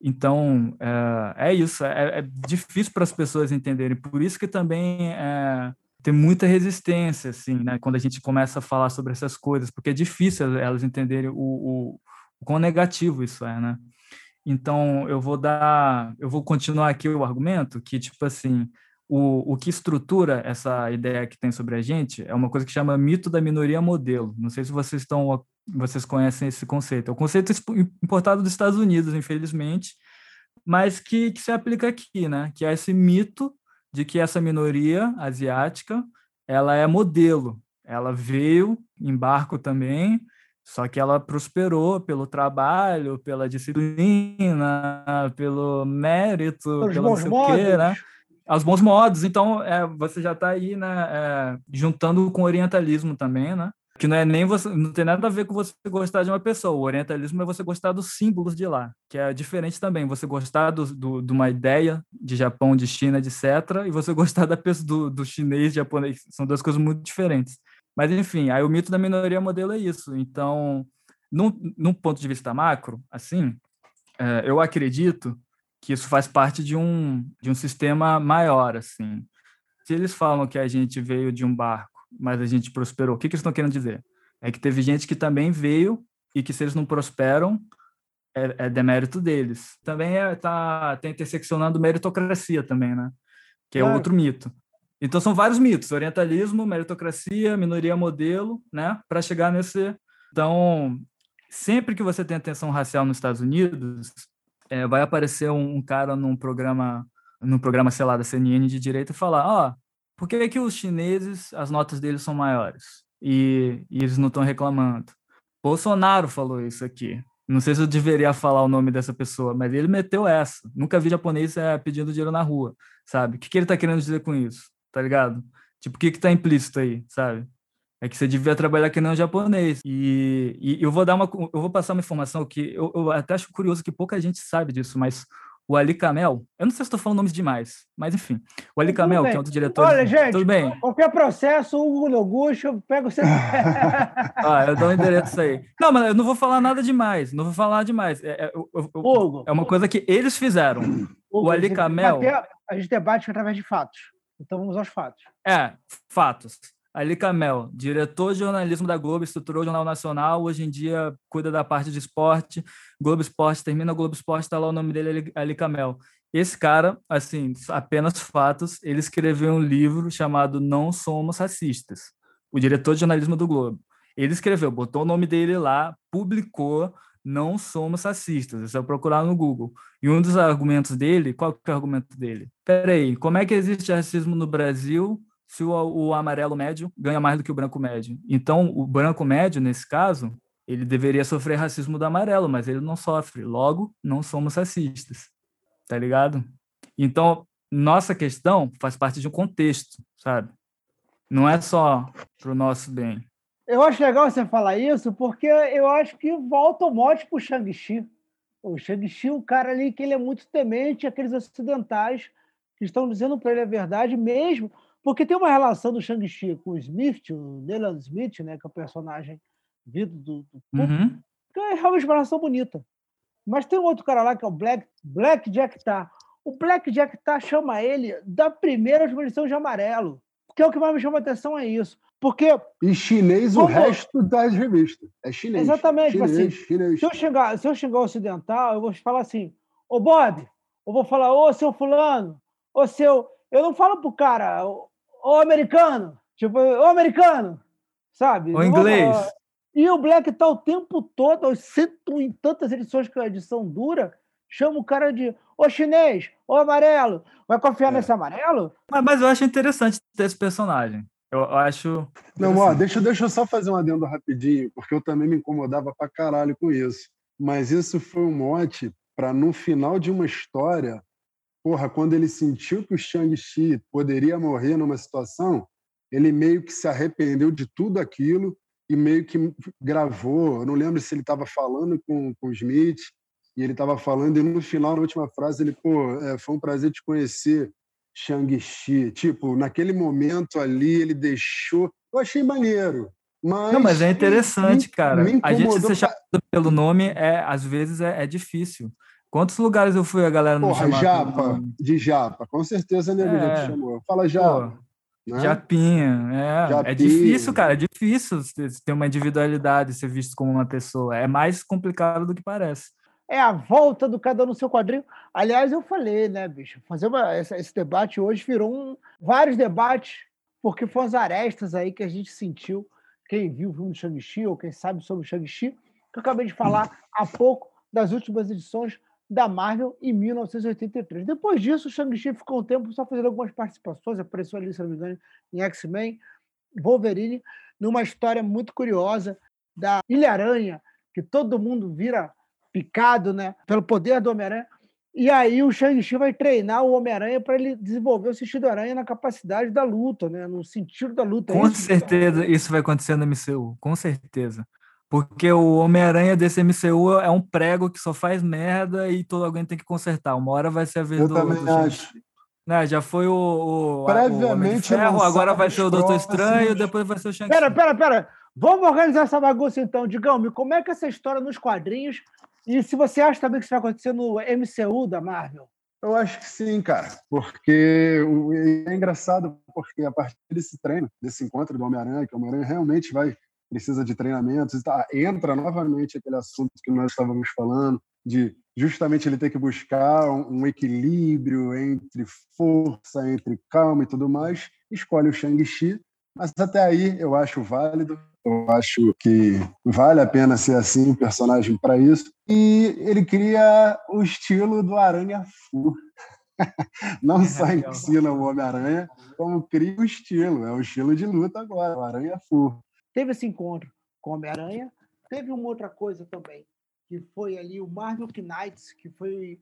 Então, é, é isso, é, é difícil para as pessoas entenderem, por isso que também é, tem muita resistência, assim, né, quando a gente começa a falar sobre essas coisas, porque é difícil elas entenderem o, o, o quão negativo isso é, né. Então, eu vou dar, eu vou continuar aqui o argumento que, tipo assim, o, o que estrutura essa ideia que tem sobre a gente é uma coisa que chama mito da minoria modelo. Não sei se vocês estão vocês conhecem esse conceito. É um conceito importado dos Estados Unidos, infelizmente, mas que, que se aplica aqui, né? Que é esse mito de que essa minoria asiática ela é modelo. Ela veio em barco também, só que ela prosperou pelo trabalho, pela disciplina, pelo mérito, Pelos pelo não bons sei o quê, né? modos. aos bons modos. Então, é, você já está aí, né, é, juntando com o orientalismo também, né? Que não é nem você, não tem nada a ver com você gostar de uma pessoa. O orientalismo é você gostar dos símbolos de lá, que é diferente também. Você gostar do, do, de uma ideia de Japão, de China, etc., e você <laughs> gostar da pessoa, do, do chinês, japonês. São duas coisas muito diferentes. Mas, enfim, aí o mito da minoria modelo é isso. Então, num, num ponto de vista macro, assim, é, eu acredito que isso faz parte de um, de um sistema maior, assim. Se eles falam que a gente veio de um barco, mas a gente prosperou, o que, que eles estão querendo dizer? É que teve gente que também veio e que se eles não prosperam, é, é demérito deles. Também é, tá, tá interseccionando meritocracia também, né? Que é Claro. outro mito. Então são vários mitos: orientalismo, meritocracia, minoria modelo, né? Para chegar nesse. Então, sempre que você tem atenção racial nos Estados Unidos, é, vai aparecer um, um cara num programa, num programa, sei lá, da CNN de direita e falar: ó, por que, que os chineses, as notas deles são maiores? E, e eles não estão reclamando. Bolsonaro falou isso aqui. Não sei se eu deveria falar o nome dessa pessoa, mas ele meteu essa. Nunca vi japonês é, pedindo dinheiro na rua, sabe? O que, que ele tá querendo dizer com isso? Tá ligado? Tipo, o que que tá implícito aí, sabe? É que você devia trabalhar que nem um japonês. E, e eu vou dar uma, eu vou passar uma informação que eu, eu até acho curioso que pouca gente sabe disso, mas o Ali Kamel, eu não sei se estou falando nomes demais, mas enfim, o Ali Kamel, que é um dos diretores. Olha, gente, tudo bem? qualquer processo, o Hugo Noguchi, eu pego você. <laughs> Ah, eu dou o endereço aí. Não, mas eu não vou falar nada demais, não vou falar demais. É, é, eu- Hugo, é uma coisa que eles fizeram. <clears throat> Hugo, Ali a gente Kamel- debate- A gente debate através de fatos. Então vamos aos fatos. É, fatos. Ali Camel, diretor de jornalismo da Globo, estruturou o Jornal Nacional, hoje em dia cuida da parte de esporte. Globo Esporte, termina Globo Esporte, está lá o nome dele, Ali- Ali Camel. Esse cara, assim, apenas fatos, ele escreveu um livro chamado Não Somos Racistas, o diretor de jornalismo do Globo. Ele escreveu, botou o nome dele lá, publicou Não Somos Racistas, é só procurar no Google. E um dos argumentos dele, qual que é o argumento dele? Peraí, como é que existe racismo no Brasil se o, o amarelo médio ganha mais do que o branco médio? Então, o branco médio, nesse caso, ele deveria sofrer racismo do amarelo, mas ele não sofre. Logo, não somos racistas. Tá ligado? Então, nossa questão faz parte de um contexto, sabe? Não é só pro nosso bem. Eu acho legal você falar isso, porque eu acho que volta o mote para o Shang-Chi. O Shang-Chi, o cara ali que ele é muito temente àqueles ocidentais que estão dizendo para ele a verdade mesmo, porque tem uma relação do Shang-Chi com o Smith, o Dylan Smith, né, que é o personagem vindo do, do Uhum. que é realmente uma relação bonita. Mas tem um outro cara lá que é o Black, Black Jack Tá. O Black Jack Tá chama ele da primeira expedição de amarelo. Porque é o que mais me chama a atenção é isso. Porque. E chinês, como... o resto das revistas. É chinês. Exatamente. Chinês, assim, chinês. Se, eu xingar, se eu xingar o ocidental, eu vou falar assim: Ô Bob, eu vou falar, ô seu fulano, ô seu. Eu não falo pro cara, ô americano, tipo, ô americano, sabe? O inglês. E o Black tá o tempo todo, aos cento em tantas edições que a edição dura, chama o cara de ô chinês, ô amarelo. Vai confiar é. nesse amarelo? Mas, mas, eu acho interessante ter esse personagem. Eu acho. Não, ó, deixa, deixa eu só fazer um adendo rapidinho, porque eu também me incomodava pra caralho com isso. Mas isso foi um mote para, no final de uma história, porra, quando ele sentiu que o Shang-Chi poderia morrer numa situação, ele meio que se arrependeu de tudo aquilo e meio que gravou. Eu não lembro se ele estava falando com, com o Smith e ele estava falando, e no final, na última frase, ele, pô, é, foi um prazer te conhecer, Shang-Chi. Tipo, naquele momento ali, ele deixou. Eu achei maneiro. Mas, não, mas é interessante, me, cara. Me a gente ser chamado pelo nome, é, às vezes, é, é, difícil. Quantos lugares eu fui a galera não Porra, Japa, de Japa, com certeza a nego é. já te chamou. Fala Japa. Pô, né? Japinha, é. Japinha. É difícil, cara, é difícil ter uma individualidade, ser visto como uma pessoa. É mais complicado do que parece. É a volta do cada um no seu quadrinho. Aliás, eu falei, né, bicho? Fazer uma, esse, esse debate hoje virou um, vários debates, porque foram as arestas aí que a gente sentiu. Quem viu o filme do Shang-Chi, ou quem sabe sobre o Shang-Chi, que eu acabei de falar há pouco das últimas edições da Marvel em 1983. Depois disso, o Shang-Chi ficou um tempo só fazendo algumas participações, apareceu ali, se não me engano, em X-Men, Wolverine, numa história muito curiosa da Ilha-Aranha, que todo mundo vira picado né, pelo poder do Homem-Aranha. E aí o Shang-Chi vai treinar o Homem-Aranha para ele desenvolver o sentido aranha na capacidade da luta, né? no sentido da luta. Com certeza isso vai acontecer no MCU, com certeza. Porque o Homem-Aranha desse MCU é um prego que só faz merda e todo alguém tem que consertar. Uma hora vai ser a vez Eu do, também do acho. Não, já foi o, o, Previamente o Ferro, agora vai ser o Doutor Estranho, depois vai ser o Shang-Chi. Pera, pera, pera. Vamos organizar essa bagunça então. Digão-me, como é que essa história nos quadrinhos e se você acha também que isso vai acontecer no MCU da Marvel? Eu acho que sim, cara. Porque é engraçado, porque a partir desse treino, desse encontro do Homem-Aranha, que o Homem-Aranha realmente vai precisa de treinamentos, tá, entra novamente aquele assunto que nós estávamos falando, de justamente ele ter que buscar um, um equilíbrio entre força, entre calma e tudo mais, escolhe o Shang-Chi, mas até aí eu acho válido, eu acho que vale a pena ser assim, personagem para isso. E ele cria o estilo do Aranha-Fu. <laughs> Não só <laughs> ensina o Homem-Aranha, como cria o estilo. É o estilo de luta agora, o Aranha-Fu. Teve esse encontro com Homem-Aranha. Teve uma outra coisa também, que foi ali o Marvel Knights, que foi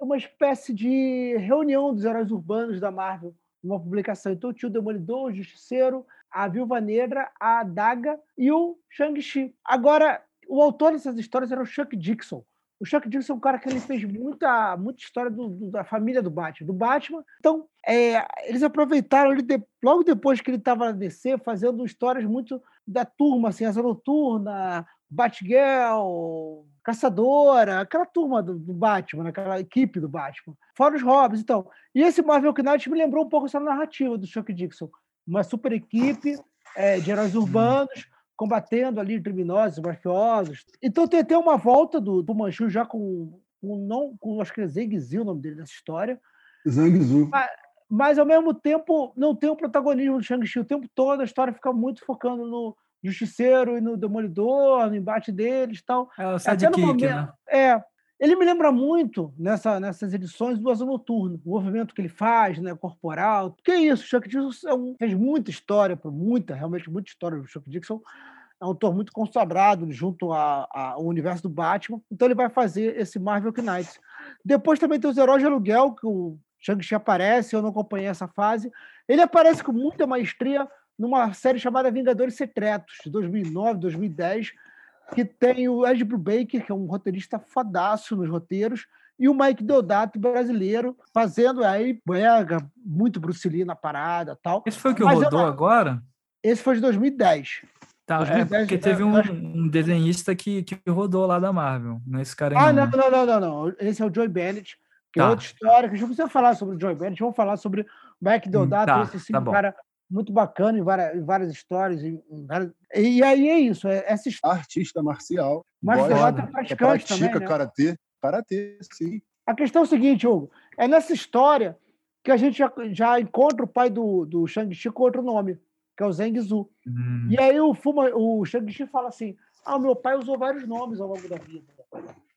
uma espécie de reunião dos heróis urbanos da Marvel, uma publicação. Então tinha o Demolidor, o Justiceiro, a Viúva Negra, a Daga e o Shang-Chi. Agora, o autor dessas histórias era o Chuck Dixon. O Chuck Dixon é um cara que ele fez muita, muita história do, do, da família do Batman, do Batman. Então, é, eles aproveitaram ele de, logo depois que ele estava na DC, fazendo histórias muito da turma, assim, Asa Noturna, Batgirl, Caçadora, aquela turma do, do, Batman, aquela equipe do Batman. Fora os Hobbs, então. E esse Marvel Knight me lembrou um pouco essa narrativa do Chuck Dixon uma super equipe é, de heróis urbanos combatendo ali criminosos, mafiosos. Então tem até uma volta do, do Manchu já com, com, não, com acho que é Zhang Zi, o nome dele nessa história. Zhang Zi. Mas, mas, ao mesmo tempo não tem o protagonismo do Shang-Chi o tempo todo, a história fica muito focando no Justiceiro e no Demolidor, no embate deles tal. É o sidekick, momento, né? É, ele me lembra muito, nessa, nessas edições, do Asa Noturno, o movimento que ele faz, né, corporal. Que é isso, Chuck Dixon é um, fez muita história, muita, realmente muita história do Chuck Dixon. É um autor muito consagrado junto ao universo do Batman. Então ele vai fazer esse Marvel Knights. Depois também tem os Heróis de Aluguel, que o Shang-Chi aparece, eu não acompanhei essa fase. Ele aparece com muita maestria numa série chamada Vingadores Secretos, de 2009, 2010, que tem o Ed Brubaker, que é um roteirista fodaço nos roteiros, e o Mike Deodato, brasileiro, fazendo aí brega, muito Bruce Lee na parada tal. Esse foi o que Mas rodou agora? Esse foi de 2010. Tá, 2010, é porque teve um, um, desenhista que, que rodou lá da Marvel, não é esse cara Ah, não, não, não, não, não. Esse é o Joy Bennett, que é tá. é outra história, que a gente não precisa falar sobre o Joy Bennett, vamos falar sobre Mike Deodato, tá, esse sim, tá um bom. cara muito bacana em várias, em várias histórias. em- várias- E aí é isso, é essa história. Artista marcial. É que praticante pratica também, né? karatê. Karatê, sim. A questão é o seguinte, Hugo, é nessa história que a gente já, já encontra o pai do, do Shang-Chi com outro nome, que é o Zheng Zhu. Hum. E aí o, Fuma, o Shang-Chi fala assim: ah, o meu pai usou vários nomes ao longo da vida.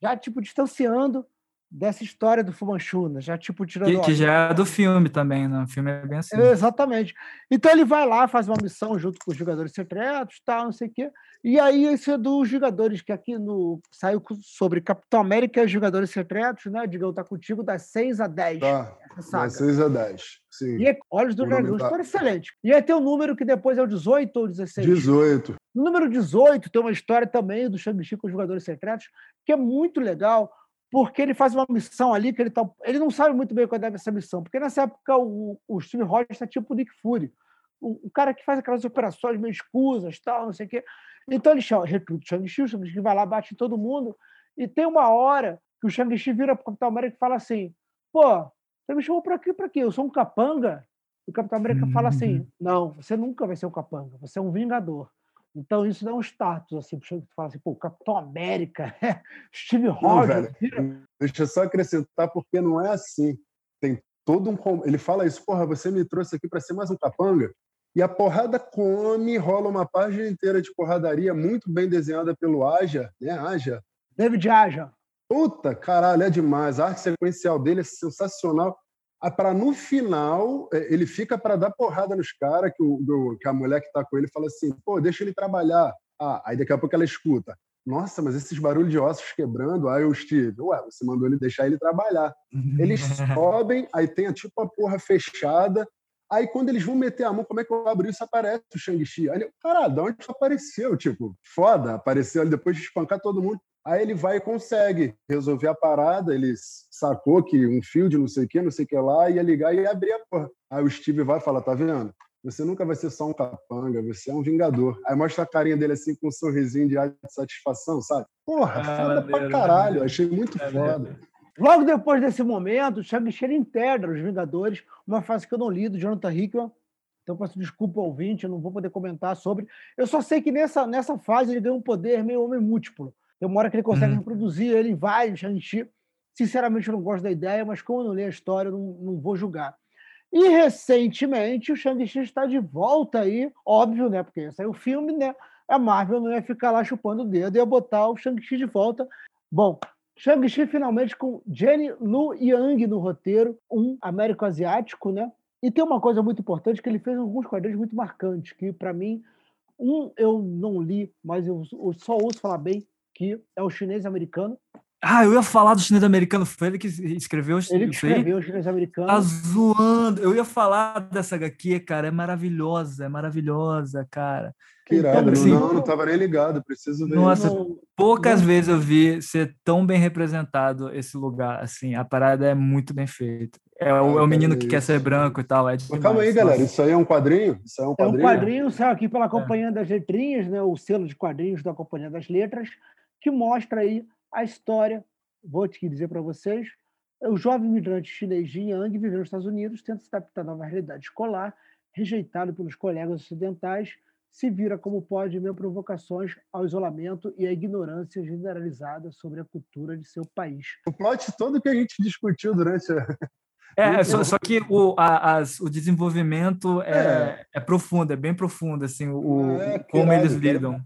Já, tipo, distanciando dessa história do Fu Manchu, né? já, tipo, tirando... Que, que já é do filme também, né? O filme é bem assim. Exatamente. Então ele vai lá, faz uma missão junto com os jogadores secretos, tal, não sei o quê. E aí esse é dos jogadores que aqui no saiu sobre Capitão América e os jogadores secretos, né? Digão tá contigo das 6 a 10. Tá. Das 6 a 10. Sim. E é Olhos do O Dragão, tá- excelente. E aí tem um número que depois é o 18 ou 16. 18. No número 18 tem uma história também do Shang-Chi com os jogadores secretos, que é muito legal, porque ele faz uma missão ali que ele tá, ele não sabe muito bem qual é essa missão, porque nessa época o, o Steve Rogers está tipo o Nick Fury, o, o cara que faz aquelas operações meio escusas, tal, não sei o quê. Então ele chama, recruta o Shang-Chi, o Shang-Chi vai lá, bate em todo mundo, e tem uma hora que o Shang-Chi vira para o Capitão América e fala assim, pô, você me chamou para aqui, para quê? Eu sou um capanga? E o Capitão América fala assim, não, você nunca vai ser um capanga, você é um vingador. Então isso dá um status, assim, pro Shang-Chi fala assim, pô, Capitão América, <laughs> Steve Rogers, Deixa eu só acrescentar, porque não é assim. Tem todo um. Ele fala isso, porra, você me trouxe aqui para ser mais um capanga. E a porrada come, rola uma página inteira de porradaria, muito bem desenhada pelo Aja, né? Aja. David Aja. Puta, caralho, é demais. A arte sequencial dele é sensacional. Para no final, é, ele fica para dar porrada nos caras, que, o- que a mulher que tá com ele fala assim: pô, deixa ele trabalhar. Ah, aí daqui a pouco ela escuta. Nossa, mas esses barulhos de ossos quebrando. Aí o Steve, ué, você mandou ele deixar ele trabalhar. Eles sobem, aí tem a, tipo a porra fechada. Aí quando eles vão meter a mão, como é que eu abro isso? Aparece o Shang-Chi. Aí caralho, de onde isso apareceu? Tipo, foda, apareceu ali depois de espancar todo mundo. Aí ele vai e consegue resolver a parada. Ele sacou que um fio de não sei o que, não sei o que lá, ia ligar e ia abrir a porra. Aí o Steve vai e fala: tá vendo? Você nunca vai ser só um capanga, você é um vingador. Aí mostra a carinha dele assim com um sorrisinho de satisfação, sabe? Porra, Ah, foda pra caralho. Achei muito É foda. Logo depois desse momento, o Shang-Chi ele integra os Vingadores, uma fase que eu não li, do Jonathan Hickman. Então, peço desculpa ao ouvinte, eu não vou poder comentar sobre. Eu só sei que nessa, nessa fase ele ganha um poder meio homem múltiplo. Tem uma hora que ele consegue Uhum. reproduzir ele em vários Shang-Chi. Sinceramente, eu não gosto da ideia, mas como eu não li a história, eu não, não vou julgar. E recentemente o Shang-Chi está de volta aí, óbvio, né? Porque saiu o filme, né? A Marvel não ia ficar lá chupando o dedo, ia botar o Shang-Chi de volta. Bom, Shang-Chi finalmente com Jenny Lu Yang no roteiro, um américo-asiático, né? E tem uma coisa muito importante que ele fez alguns quadrinhos muito marcantes, que para mim, um eu não li, mas eu, eu só ouço falar bem, que é o chinês americano. Ah, eu ia falar do chinês americano. Foi ele que escreveu Ele que escreveu o chinês americano. Tá zoando. Eu ia falar dessa HQ, cara. É maravilhosa, é maravilhosa, cara. Que irado. Então, assim, não, não tava nem ligado. Preciso ver. Nossa, Não- Poucas Não. vezes eu vi ser tão bem representado esse lugar. Assim, a parada é muito bem feita. É o, é o cara, menino que é quer isso. ser branco e tal. É Mas demais. calma aí, galera. Isso aí é um quadrinho? Isso aí é um É um quadrinho? quadrinho, saiu aqui pela Companhia das Letrinhas, né, o selo de quadrinhos da Companhia das Letras, que mostra aí a história, vou te dizer para vocês, o jovem imigrante chinês Jin Yang vivendo nos Estados Unidos, tenta se adaptar à nova realidade escolar, rejeitado pelos colegas ocidentais, se vira como pode em provocações ao isolamento e à ignorância generalizada sobre a cultura de seu país. O plot todo que a gente discutiu durante a... É, <laughs> só, só que o, a- as- o desenvolvimento é, é. profundo, é bem profundo, assim, o, É, como eles lidam.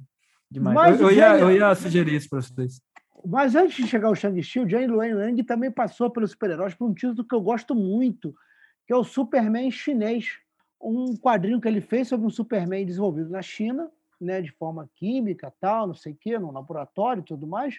Demais. Mas eu, eu ia, eu ia sugerir isso para vocês. Mas antes de chegar ao Shang-Chi, o Jane Luen Yang também passou pelos super-heróis por um título que eu gosto muito, que é o Superman chinês. Um quadrinho que ele fez sobre um Superman desenvolvido na China, né, de forma química, tal, não sei o quê, no laboratório e tudo mais.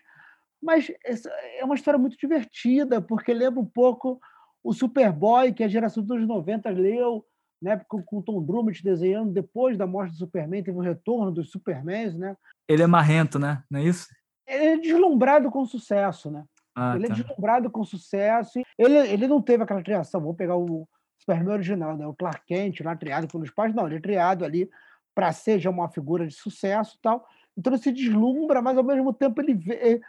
Mas essa é uma história muito divertida, porque lembra um pouco o Superboy, que a geração dos anos 90 leu, né, com, com o Tom Drummond desenhando depois da morte do Superman, teve o retorno dos Supermans, né? Ele é marrento, né? Não é isso? Ele é deslumbrado com sucesso, né? Ah, ele tá. é deslumbrado com sucesso. e Ele, ele não teve aquela criação, vamos pegar o Superman original, né? o Clark Kent, lá criado pelos pais, não, ele é criado ali para ser já uma figura de sucesso e tal. Então ele se deslumbra, mas ao mesmo tempo ele vê. É,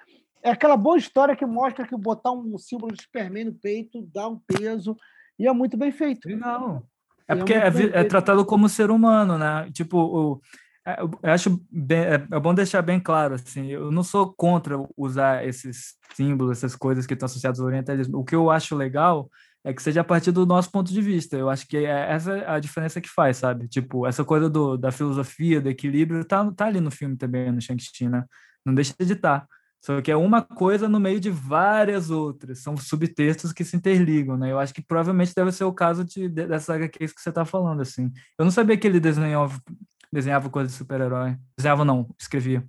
é aquela boa história que mostra que botar um símbolo de Superman no peito dá um peso e é muito bem feito. Legal. É porque é, é, tratado como ser humano, né? Tipo, o, é, eu acho bem, é, é, bom deixar bem claro, assim, eu não sou contra usar esses símbolos, essas coisas que estão associadas ao orientalismo. O que eu acho legal é que seja a partir do nosso ponto de vista. Eu acho que é essa a diferença que faz, sabe? Tipo, essa coisa do, da filosofia, do equilíbrio, tá, tá ali no filme também, no Shang-Chi, né? Não deixa de estar. Tá. Só que é uma coisa no meio de várias outras. São subtextos que se interligam, né? Eu acho que provavelmente deve ser o caso de, dessa HQ que você está falando, assim. Eu não sabia que ele desenhou desenhava coisa de super-herói. Desenhava não, escrevia.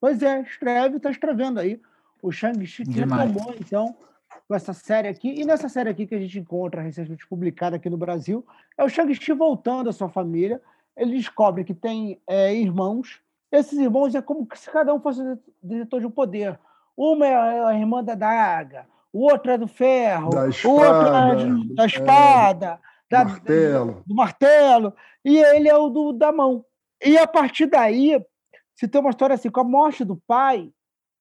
Pois é, escreve, está escrevendo aí. O Shang-Chi que retomou, então, com essa série aqui. E nessa série aqui que a gente encontra recentemente publicada aqui no Brasil, é o Shang-Chi voltando à sua família. Ele descobre que tem é, irmãos. Esses irmãos é como se cada um fosse diretor de um poder. Uma é a irmã da daga, o outro é do ferro, o outro é de, da espada. É da, martelo. do martelo, e ele é o do, da mão. E a partir daí, se tem uma história assim, com a morte do pai,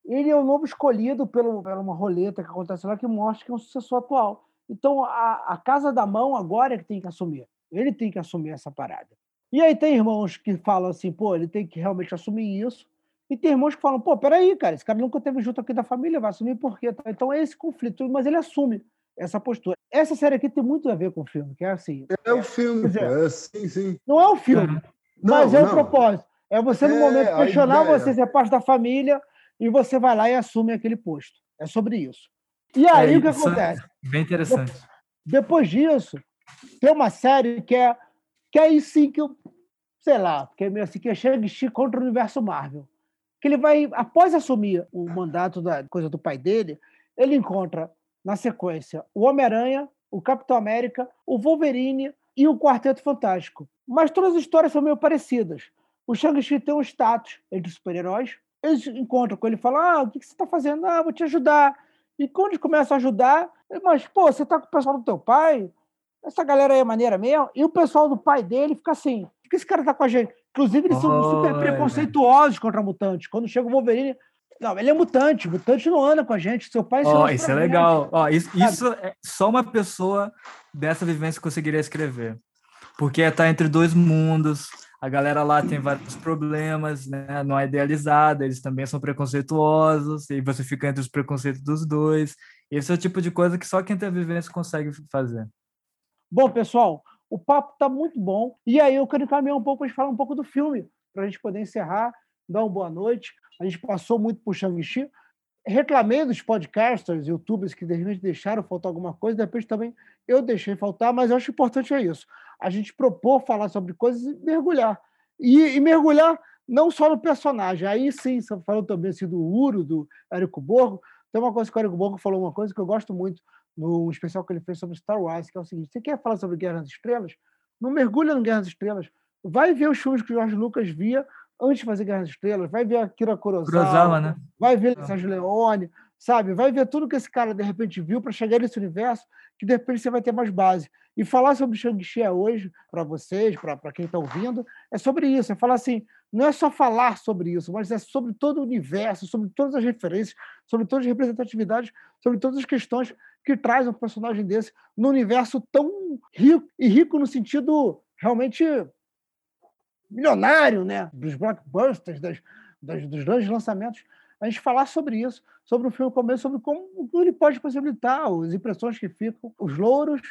ele é o novo escolhido pelo, pela uma roleta que acontece lá que mostra que é um sucessor atual. Então, a, a casa da mão agora é que tem que assumir. Ele tem que assumir essa parada. E aí tem irmãos que falam assim, pô, ele tem que realmente assumir isso. E tem irmãos que falam, pô, peraí, cara, esse cara nunca teve junto aqui da família, vai assumir por quê? Então é esse conflito, mas ele assume essa postura. Essa série aqui tem muito a ver com o filme, que é assim. É o filme, dizer, é, sim, sim. Não é o filme, não, mas é o propósito. É você, no é, momento, questionar você ser parte da família e você vai lá e assume aquele posto. É sobre isso. E aí, é, o que acontece? Bem interessante. Depois disso, tem uma série que é que é aí sim que eu, sei lá, que é meio assim, que é Shang-Chi contra o universo Marvel. Que ele vai, após assumir o mandato da coisa do pai dele, ele encontra na sequência, o Homem-Aranha, o Capitão América, o Wolverine e o Quarteto Fantástico. Mas todas as histórias são meio parecidas. O Shang-Chi tem um status entre super-heróis. Eles encontram com ele e falam: Ah, o que você está fazendo? Ah, vou te ajudar. E quando eles começam a ajudar, mas, pô, você está com o pessoal do teu pai? Essa galera aí é maneira mesmo? E o pessoal do pai dele fica assim: por que esse cara está com a gente? Inclusive, eles são super preconceituosos contra mutantes. Quando chega o Wolverine, não, ele é mutante. Mutante não anda com a gente. Seu pai. Oh, isso é legal. Ó, oh, isso, isso é só uma pessoa dessa vivência conseguiria escrever, porque está entre dois mundos. A galera lá tem vários problemas, né? Não é idealizada. Eles também são preconceituosos e você fica entre os preconceitos dos dois. Esse é o tipo de coisa que só quem tem a vivência consegue fazer. Bom, pessoal, o papo está muito bom. E aí eu quero encaminhar um pouco para a gente falar um pouco do filme, para a gente poder encerrar, dar uma boa noite a gente passou muito por Shang-Chi. Reclamei dos podcasters, youtubers que de repente deixaram faltar alguma coisa, de repente também eu deixei faltar, mas eu acho importante é isso. A gente propor falar sobre coisas e mergulhar. E, e mergulhar não só no personagem. Aí sim, você falou também assim, do Uro, do Érico Borgo. Tem uma coisa que o Érico Borgo falou, uma coisa que eu gosto muito no especial que ele fez sobre Star Wars, que é o seguinte: você quer falar sobre Guerra das Estrelas? Não mergulha no Guerra das Estrelas. Vai ver os filmes que o George Lucas via antes de fazer Guerra das Estrelas, vai ver Akira Kurosawa, Kurosawa né? vai ver ah. Sérgio Leone, sabe? Vai ver tudo que esse cara de repente viu para chegar nesse universo, que de repente você vai ter mais base. E falar sobre Shang-Chi hoje, para vocês, para quem está ouvindo, é sobre isso. É falar assim, não é só falar sobre isso, mas é sobre todo o universo, sobre todas as referências, sobre todas as representatividades, sobre todas as questões que traz um personagem desse no universo tão rico, e rico no sentido realmente milionário né, dos blockbusters, das, das, dos grandes lançamentos, a gente falar sobre isso, sobre o filme começo, sobre como ele pode possibilitar, as impressões que ficam, os louros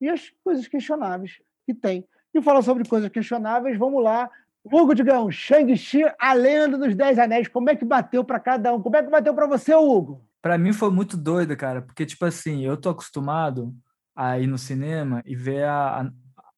e as coisas questionáveis que tem. E falar sobre coisas questionáveis, vamos lá. Hugo Digão, Shang-Chi, a lenda dos Dez Anéis, como é que bateu para cada um? Como é que bateu para você, Hugo? Para mim foi muito doido, cara, porque, tipo assim, eu tô acostumado a ir no cinema e ver a, a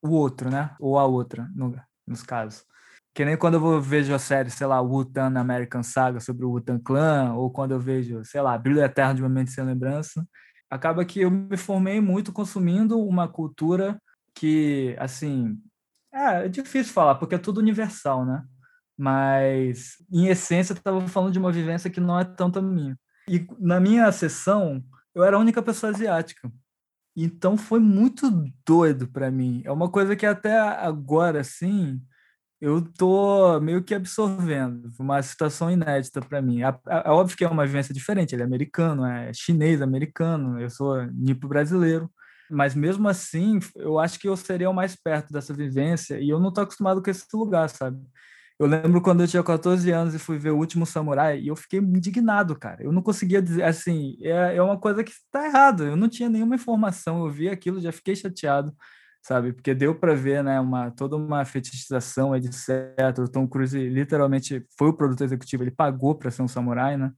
o outro, né? Ou a outra, no, nos casos. Que nem quando eu vejo a série, sei lá, Wu-Tang American Saga sobre o Wu-Tang Clan, ou quando eu vejo, sei lá, Brilho Eterno de uma Mente Sem Lembrança, acaba que eu me formei muito consumindo uma cultura que, assim, é, é difícil falar, porque é tudo universal, né? Mas, em essência, eu estava falando de uma vivência que não é tanto a minha. E na minha sessão, eu era a única pessoa asiática. Então foi muito doido para mim. É uma coisa que até agora, assim, eu tô meio que absorvendo uma situação inédita para mim. É, óbvio que é uma vivência diferente, ele é americano, é chinês americano, eu sou nipo brasileiro, Mas mesmo assim, eu acho que eu seria o mais perto dessa vivência e eu não tô acostumado com esse lugar, sabe? Eu lembro quando eu tinha 14 anos e fui ver O Último Samurai e eu fiquei indignado, cara. Eu não conseguia dizer, assim, é, é uma coisa que está errado. Eu não tinha nenhuma informação, eu vi aquilo, já fiquei chateado, sabe? Porque deu para ver, né, uma, toda uma fetichização, etc. O Tom Cruise literalmente foi o produtor executivo, ele pagou para ser um samurai, né?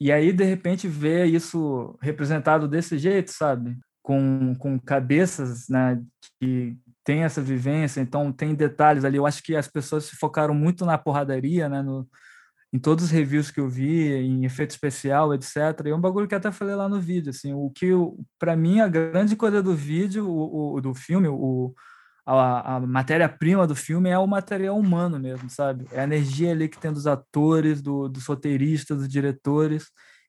E aí, de repente, ver isso representado desse jeito, sabe? Com, com cabeças né, que tem essa vivência, então tem detalhes ali. Eu acho que as pessoas se focaram muito na porradaria, né? No, em todos os reviews que eu vi, em efeito especial, etc. E é um bagulho que até falei lá no vídeo, assim, o que para mim a grande coisa do vídeo, o, o do filme, o, a, a matéria-prima do filme é o material humano mesmo, sabe? É a energia ali que tem dos atores, do, dos roteiristas, dos diretores.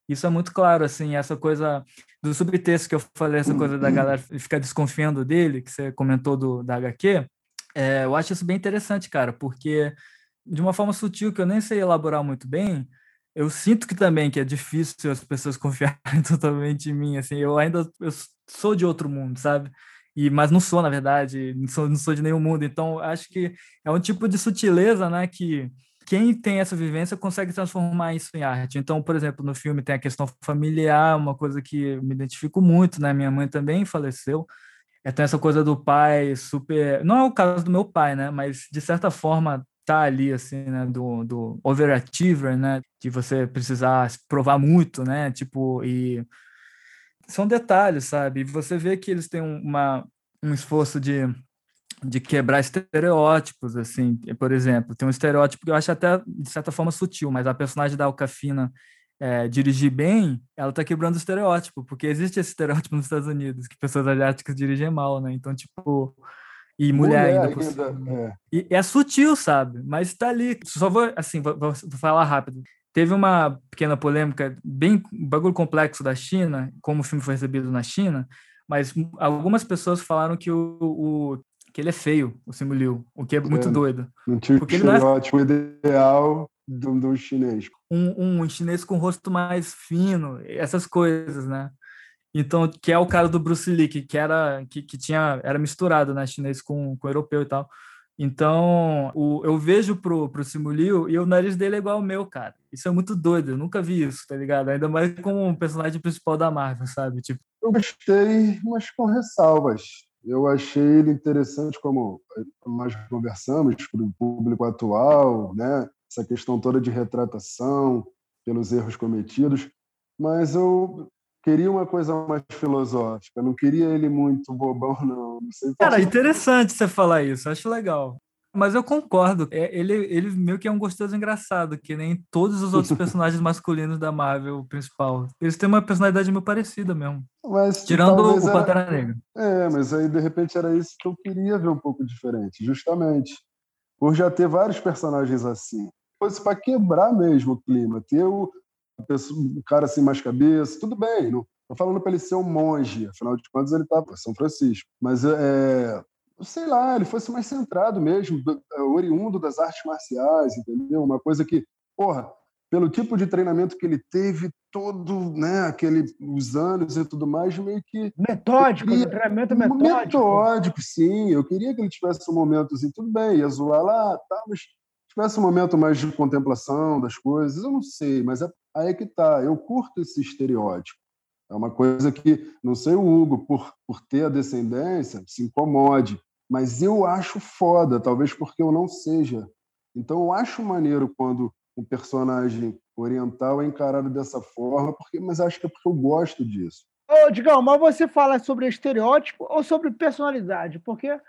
Isso é muito claro, assim, essa coisa do subtexto que eu falei, essa coisa da galera ficar desconfiando dele, que você comentou do, da HQ, é, eu acho isso bem interessante, cara, porque de uma forma sutil, que eu nem sei elaborar muito bem, eu sinto que também que é difícil as pessoas <laughs> confiarem totalmente em mim, assim, eu ainda eu sou de outro mundo, sabe? E, mas não sou, na verdade, não sou, não sou de nenhum mundo, então acho que é um tipo de sutileza, né, que quem tem essa vivência consegue transformar isso em arte. Então, por exemplo, no filme tem a questão familiar, uma coisa que me identifico muito, né? Minha mãe também faleceu. Tem essa coisa do pai super. Não é o caso do meu pai, né? Mas de certa forma tá ali assim, né, do, do overachiever, né, de você precisar provar muito, né, tipo, e são detalhes, sabe? E você vê que eles têm uma, um esforço de de quebrar estereótipos, assim, por exemplo, tem um estereótipo que eu acho até, de certa forma, sutil, mas a personagem da Alcafina é, dirigir bem, ela tá quebrando o estereótipo, porque existe esse <laughs> estereótipo nos Estados Unidos, que pessoas asiáticas dirigem mal, né? Então, tipo, e mulher, mulher ainda, ainda é. E é sutil, sabe? Mas tá ali. Só vou, assim, vou, vou falar rápido. Teve uma pequena polêmica, bem bagulho complexo da China, como o filme foi recebido na China, mas algumas pessoas falaram que o, o que ele é feio, o Simu Liu, o que é muito é, doido. Não tinha Porque o estereótipo não é... ideal do, do chinês. Um, um chinês com rosto mais fino, essas coisas, né? Então, que é o cara do Bruce Lee, que, era que, que tinha era misturado, né, chinês com, com europeu e tal. Então, o, eu vejo pro, pro Simu Liu e o nariz dele é igual ao meu, cara. Isso é muito doido, eu nunca vi isso, tá ligado? Ainda mais como um personagem principal da Marvel, sabe? Tipo, eu gostei, mas com ressalvas. Eu achei ele interessante, como nós conversamos, para o público atual, né? essa questão toda de retratação pelos erros cometidos, mas eu queria uma coisa mais filosófica, não queria ele muito bobão, não. não sei Cara, interessante você falar isso, acho legal. Mas eu concordo. É, ele, ele meio que é um gostoso engraçado, que nem todos os outros <laughs> personagens masculinos da Marvel principal. Eles têm uma personalidade meio parecida mesmo. Mas, Tirando o era... Pantera Negra. É, mas aí de repente era isso que eu queria ver um pouco diferente, justamente. Por já ter vários personagens assim. Fosse para quebrar mesmo o clima, ter o, o cara assim mais cabeça, tudo bem. Não estou falando para ele ser um monge, afinal de contas ele em São Francisco. Mas é, sei lá, ele fosse mais centrado mesmo, é, oriundo das artes marciais, entendeu? Uma coisa que, porra, pelo tipo de treinamento que ele teve, todo, né, aquele, os anos e tudo mais, meio que... Metódico, queria, treinamento metódico. Metódico, sim. Eu queria que ele tivesse um momento assim, tudo bem, ia zoar lá, tá, mas tivesse um momento mais de contemplação das coisas, eu não sei, mas é, aí é que tá. Eu curto esse estereótipo. É uma coisa que, não sei o Hugo, por, por ter a descendência, se incomode, mas eu acho foda, talvez porque eu não seja. Então eu acho maneiro quando um personagem oriental é encarado dessa forma, porque, mas acho que é porque eu gosto disso. Ô, Digão, mas você fala sobre estereótipo ou sobre personalidade? Porque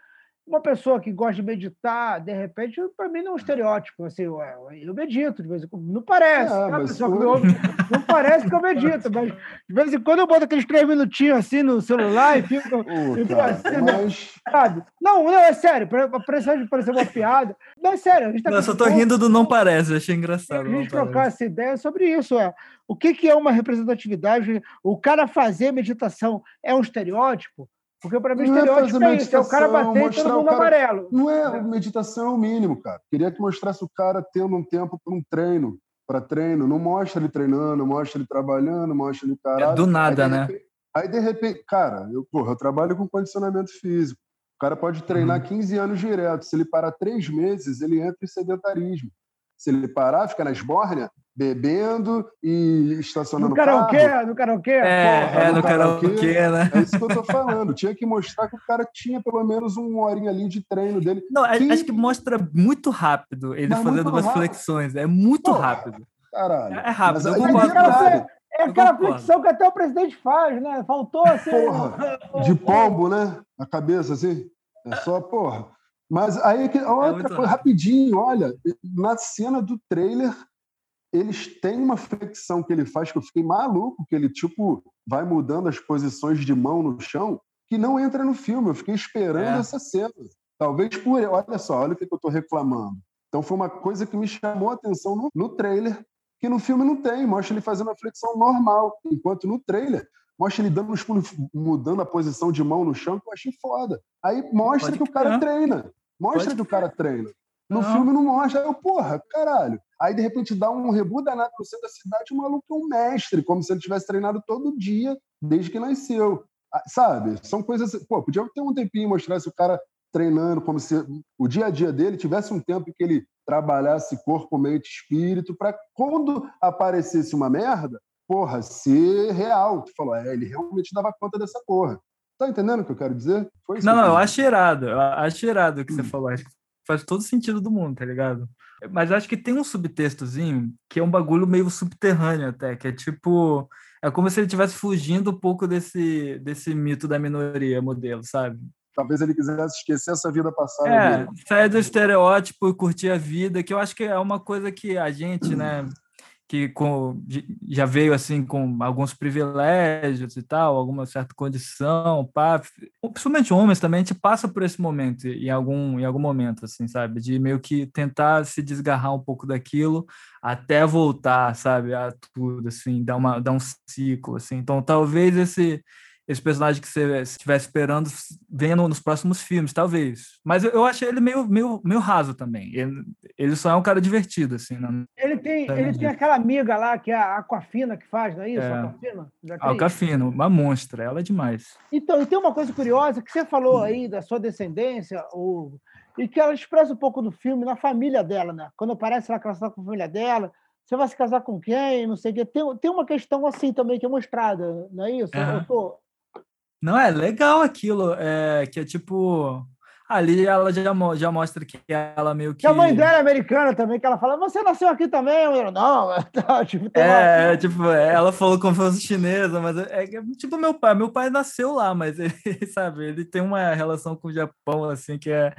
uma pessoa que gosta de meditar, de repente, para mim não é um estereótipo. Assim, eu, eu medito de vez em quando. Não parece. É, né? mas ouve, <laughs> não parece que eu medito, mas de vez em quando eu boto aqueles três minutinhos assim no celular e fico. Uh, cara, assim, né? mas... sabe? Não, não, é sério, parecer de parecer uma piada. Não, é sério. A gente tá não, só tô rindo do não parece, achei engraçado. A gente trocar essa ideia sobre isso. É. O que, que é uma representatividade? O cara fazer meditação é um estereótipo? Porque para mim, não estereótipo é, é isso, é o cara bater e todo mundo cara... amarelo. Não é meditação é o mínimo, cara. Queria que mostrasse o cara tendo um tempo para um treino, para treino. Não mostra ele treinando, mostra ele trabalhando, mostra ele caralho. É do nada, aí, né? Aí, de repente, cara, eu, porra, eu trabalho com condicionamento físico. O cara pode treinar uhum. 15 anos direto. Se ele parar três meses, ele entra em sedentarismo. Se ele parar, fica na esbórnia, bebendo e estacionando no karaokê, carro. No karaokê? É, Porra, é no, no karaokê, karaokê, né? É isso que eu tô falando. Tinha que mostrar que o cara tinha pelo menos uma horinha ali de treino dele. Não, que... acho que mostra muito rápido ele Mas fazendo umas rápido. flexões. É muito Porra, rápido. Caralho. É, é rápido, Mas, eu concordo. É aquela flexão que até o presidente faz, né? Faltou assim. Porra, <laughs> de pombo, né? A cabeça assim. É só, porra. Mas aí, é outra coisa, rapidinho, olha, na cena do trailer, eles têm uma flexão que ele faz que eu fiquei maluco, que ele, tipo, vai mudando as posições de mão no chão, que não entra no filme. Eu fiquei esperando é. essa cena. Talvez por. Olha só, olha o que eu estou reclamando. Então foi uma coisa que me chamou a atenção no, no trailer, que no filme não tem. Mostra ele fazendo a flexão normal, enquanto no trailer mostra ele dando os pulos, mudando a posição de mão no chão, que eu achei foda. Aí mostra Pode que o cara treina. Mostra Pode que o cara treina. No não. filme não mostra. Aí eu, porra, caralho. Aí, de repente, dá um rebu danado no centro da cidade, o maluco é um mestre, como se ele tivesse treinado todo dia, desde que nasceu. Ah, sabe? São coisas. Pô, podia ter um tempinho mostrar se o cara treinando, como se o dia a dia dele tivesse um tempo que ele trabalhasse corpo, mente, espírito, para quando aparecesse uma merda, porra, ser real. Tu falou, é, ele realmente dava conta dessa porra. Tá entendendo o que eu quero dizer? Foi não, eu, eu acho irado. Eu acho irado o que hum. você falou. Acho que faz todo sentido do mundo, tá ligado? Mas acho que tem um subtextozinho que é um bagulho meio subterrâneo até, que é tipo. É como se ele estivesse fugindo um pouco desse, desse mito da minoria modelo, sabe? Talvez ele quisesse esquecer essa vida passada. É, sair do estereótipo e curtir a vida, que eu acho que é uma coisa que a gente, né, que com, já veio assim com alguns privilégios e tal, alguma certa condição, pá, principalmente homens também, a gente passa por esse momento em algum, em algum momento, assim, sabe, de meio que tentar se desgarrar um pouco daquilo até voltar, sabe, a tudo, assim, dar, uma, dar um ciclo, assim. Então, talvez esse esse personagem que você estivesse esperando vendo nos próximos filmes, talvez. Mas eu, eu achei ele meio, meio, meio raso também. Ele, ele só é um cara divertido, assim. Não... Ele, tem, ele tem aquela amiga lá, que é a Aquafina, que faz, não é isso? É. Aquafina? A Aquafina, uma monstra, ela é demais. Então, e tem uma coisa curiosa que você falou aí da sua descendência, ou... e que ela expressa um pouco no filme, na família dela, né? Quando aparece lá que ela está com a família dela, você vai se casar com quem? Não sei o quê. Tem, tem uma questão assim também que é mostrada, não é isso? Eu tô, não, é legal aquilo, é, que é tipo, Ali ela já, já mostra que ela meio que. Que a mãe dela é americana também, que ela fala, você nasceu aqui também? Eu, não, <laughs> tá, tipo, é, uma... tipo, ela falou como se fosse chinesa, mas é, é, tipo meu pai. Meu pai nasceu lá, mas ele, <laughs> sabe, ele tem uma relação com o Japão, assim, que é,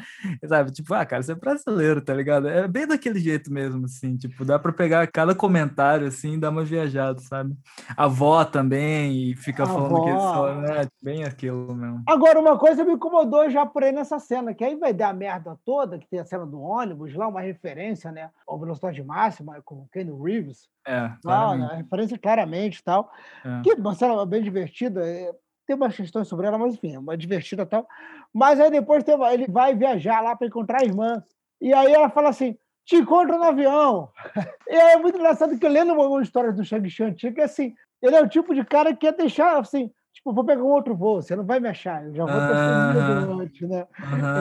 sabe, tipo, ah, cara, você é brasileiro, tá ligado? É bem daquele jeito mesmo, assim, tipo, dá pra pegar cada comentário, assim, e dar uma viajada, sabe? A avó também, e fica a falando avó. que só, né? Bem aquilo mesmo. Agora, uma coisa me incomodou já por aí nessa cena cena, que aí vai dar a merda toda, que tem a cena do ônibus, lá uma referência, né? Ao velocidade máxima, com o Ken Reeves. É, lá, né, a referência claramente tal. É. Que uma cena bem divertida. É, tem umas questões sobre ela, mas enfim, é uma divertida tal. Mas aí depois tem, ele vai viajar lá para encontrar a irmã. E aí ela fala assim: te encontro no avião. <laughs> E aí é muito engraçado que eu lendo uma, uma história do Shang Chan, que assim, ele é o tipo de cara que quer deixar assim, vou pegar um outro voo, você não vai me achar, eu já vou ter uhum. antes, né?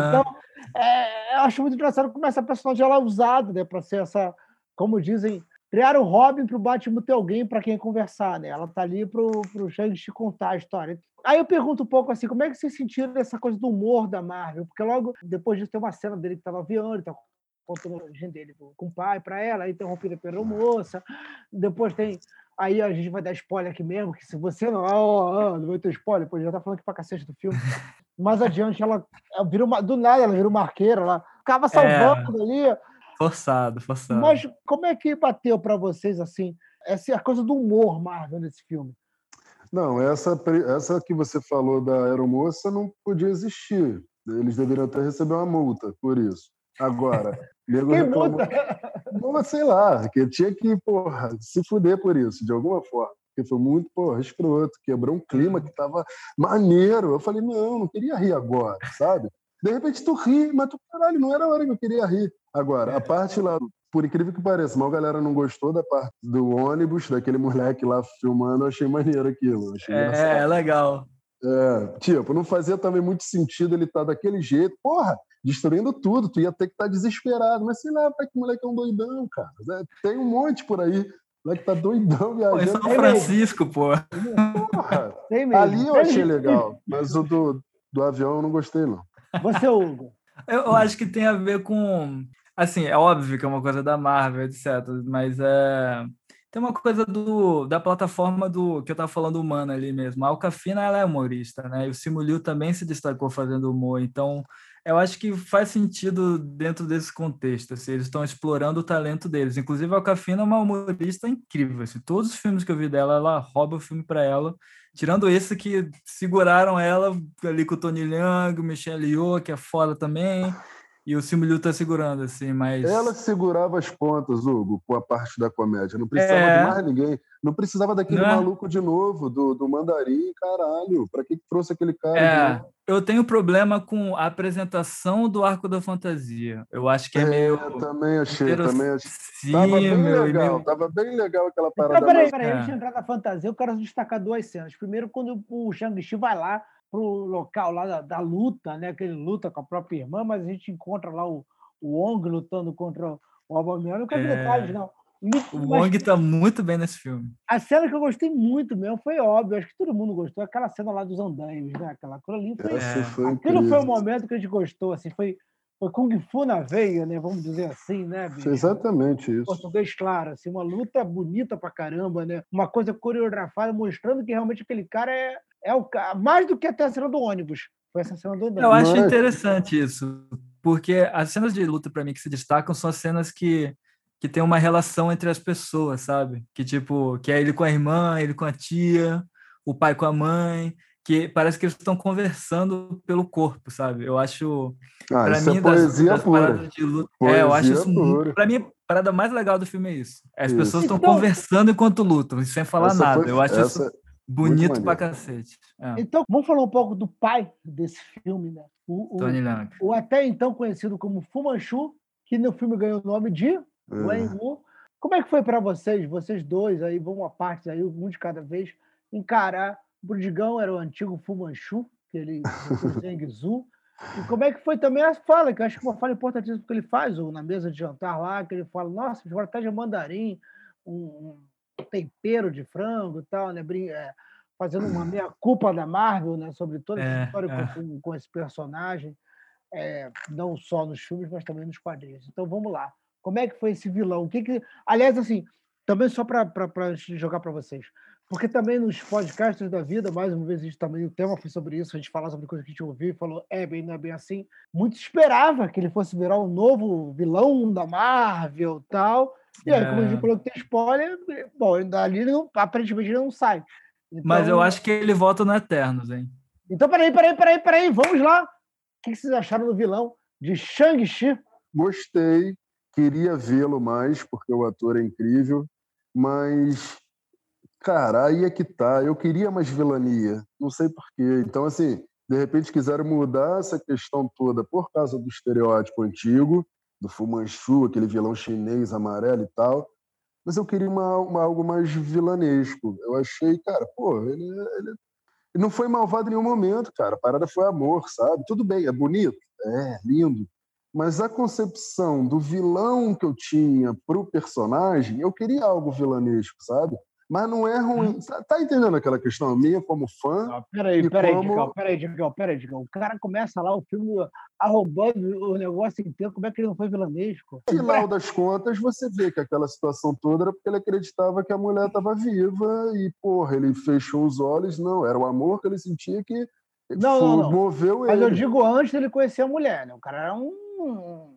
Então, é, eu acho muito engraçado como essa personagem ela é usada, né, para ser essa, como dizem, criar um Robin para o Batman ter alguém para quem conversar, né? Ela tá ali para o Shang-Chi contar a história. Aí eu pergunto um pouco assim, como é que vocês sentiram essa coisa do humor da Marvel? Porque logo depois disso tem uma cena dele que tá avião, ele tá contando a origem dele com o pai para ela, interrompida pela moça. Depois tem Aí a gente vai dar spoiler aqui mesmo, que se você não. Oh, oh, não vai ter spoiler, pô, já tá falando aqui pra cacete do filme. Mais adiante, ela, ela vira uma, do nada, ela vira uma arqueira, ela ficava salvando é, ali. Forçado, forçado. Mas como é que bateu para vocês, assim, essa a coisa do humor Marvel nesse filme? Não, essa, essa que você falou da aeromoça não podia existir. Eles deveriam até receber uma multa por isso. Agora, nego reclamou... Não, sei lá, que tinha que, porra, se fuder por isso, de alguma forma. Porque foi muito, porra, escroto, quebrou um clima que tava maneiro. Eu falei, não, não queria rir agora, sabe? De repente tu ri, mas tu, caralho, não era a hora que eu queria rir. Agora, a parte lá por incrível que pareça, mal a galera não gostou da parte do ônibus, daquele moleque lá filmando, eu achei maneiro aquilo. Achei é, é legal. É, tipo, não fazia também muito sentido ele estar tá daquele jeito. Porra, destruindo tudo, tu ia ter que estar tá desesperado. Mas sei lá, que moleque é um doidão, cara. É, tem um monte por aí. O moleque tá doidão viajando. Pô, é São Francisco, pô. Porra, ali eu achei legal, mas o do, do avião eu não gostei, não. Você, Hugo? Eu acho que tem a ver com. Assim, é óbvio que é uma coisa da Marvel, etc. Mas é. Tem uma coisa do, da plataforma do que eu estava falando humana ali mesmo. A Alcafina ela é humorista, né? E o Simuliu também se destacou fazendo humor. Então, eu acho que faz sentido dentro desse contexto. Assim, eles estão explorando o talento deles. Inclusive, a Alcafina é uma humorista incrível. Assim, todos os filmes que eu vi dela, ela rouba o filme para ela. Tirando esse que seguraram ela ali com o Tony Leung, o Michelle Yeoh, que é foda também. E o Simu tá segurando, assim, mas. Ela segurava as pontas, Hugo, com a parte da comédia. Não precisava é... de mais ninguém. Não precisava daquele Não. É? maluco de novo, do, do mandarim, caralho. Pra que trouxe aquele cara? É, eu tenho problema com a apresentação do Arco da Fantasia. Eu acho que é, é meio. Eu também achei, também achei. Tava bem legal, meio... tava bem legal aquela então, parada. Então, peraí, peraí, antes de entrar na fantasia, eu quero destacar duas cenas. Primeiro, quando o Shang-Chi vai lá para o local lá da, da, luta, né? que ele luta com a própria irmã, mas a gente encontra lá o, o Wong lutando contra o Abominável. Não quero é... detalhes, não. O Wong está muito bem nesse filme. A cena que eu gostei muito mesmo foi óbvio, acho que todo mundo gostou, aquela cena lá dos andaimes, né? Aquela coisa ali foi. É. foi aquilo foi o momento que a gente gostou, assim, foi, foi Kung Fu na veia, né? Vamos dizer assim, né? Bicho? Exatamente isso. Português claro, assim, uma luta bonita pra caramba, né? Uma coisa coreografada, mostrando que realmente aquele cara é, é o mais do que até a cena do ônibus. Foi essa cena do ônibus. Eu acho interessante isso, porque as cenas de luta para mim que se destacam são as cenas que que tem uma relação entre as pessoas, sabe? Que tipo, que é ele com a irmã, ele com a tia, o pai com a mãe, que parece que eles estão conversando pelo corpo, sabe? Eu acho ah, para mim é poesia das, das pura. de luta, poesia é, eu acho isso para mim a parada mais legal do filme é isso. As isso. pessoas estão então, conversando enquanto lutam, sem falar nada. Foi, eu acho isso Bonito pra cacete. É. Então, vamos falar um pouco do pai desse filme, né? O, o, Tony Lang. O até então conhecido como Fu Manchu, que no filme ganhou o nome de uhum. Wen Wu. Como é que foi para vocês, vocês dois aí, vão a parte aí, um de cada vez, encarar o Brudigão era o antigo Fu Manchu, que ele <laughs> Zheng Zhu. E como é que foi também a fala, que eu acho que uma fala importantíssima que ele faz, ou na mesa de jantar lá, que ele fala, nossa, agora está de mandarim, um, tempero de frango e tal, né? É, fazendo uma meia culpa da Marvel, né? Sobre toda essa é, história é. Com, com, esse personagem, é, não só nos filmes, mas também nos quadrinhos. Então vamos lá. Como é que foi esse vilão? O que, que... aliás, assim, também só para jogar para vocês, porque também nos podcasts da vida, mais uma vez, a gente também o tema foi sobre isso, a gente falava sobre coisas que a gente ouviu e falou, é bem, não é bem assim. Muito esperava que ele fosse virar o um novo vilão da Marvel tal. E aí, como a gente é. falou que tem spoiler, bom, dali não, aparentemente ele não sai. Então, Mas eu acho que ele volta no Eternos, hein? Então, peraí, peraí, peraí, peraí, vamos lá. O que vocês acharam do vilão de Shang-Chi? Gostei, queria vê-lo mais, porque o ator é incrível, mas, cara, aí é que tá. Eu queria mais vilania, não sei porquê. Então, assim, de repente quiseram mudar essa questão toda por causa do estereótipo antigo, do Fu Manchu, aquele vilão chinês amarelo e tal. Mas eu queria uma, uma algo mais vilanesco. Eu achei, cara, pô, ele, ele, ele, não foi malvado em nenhum momento, cara. A parada foi amor, sabe? Tudo bem, é bonito, é lindo. Mas a concepção do vilão que eu tinha pro personagem, eu queria algo vilanesco, sabe? Mas não é ruim. Hum. Tá entendendo aquela questão minha como fã? Ah, peraí, peraí, como... Digão, peraí, Digão, peraí, Digão. O cara começa lá o filme arrombando o negócio inteiro, como é que ele não foi vilanesco? No final das contas, você vê que aquela situação toda era porque ele acreditava que a mulher estava viva e, porra, ele fechou os olhos. Não, era o amor que ele sentia que não, não, não. moveu ele. Mas eu digo antes dele conhecer a mulher, né? O cara era um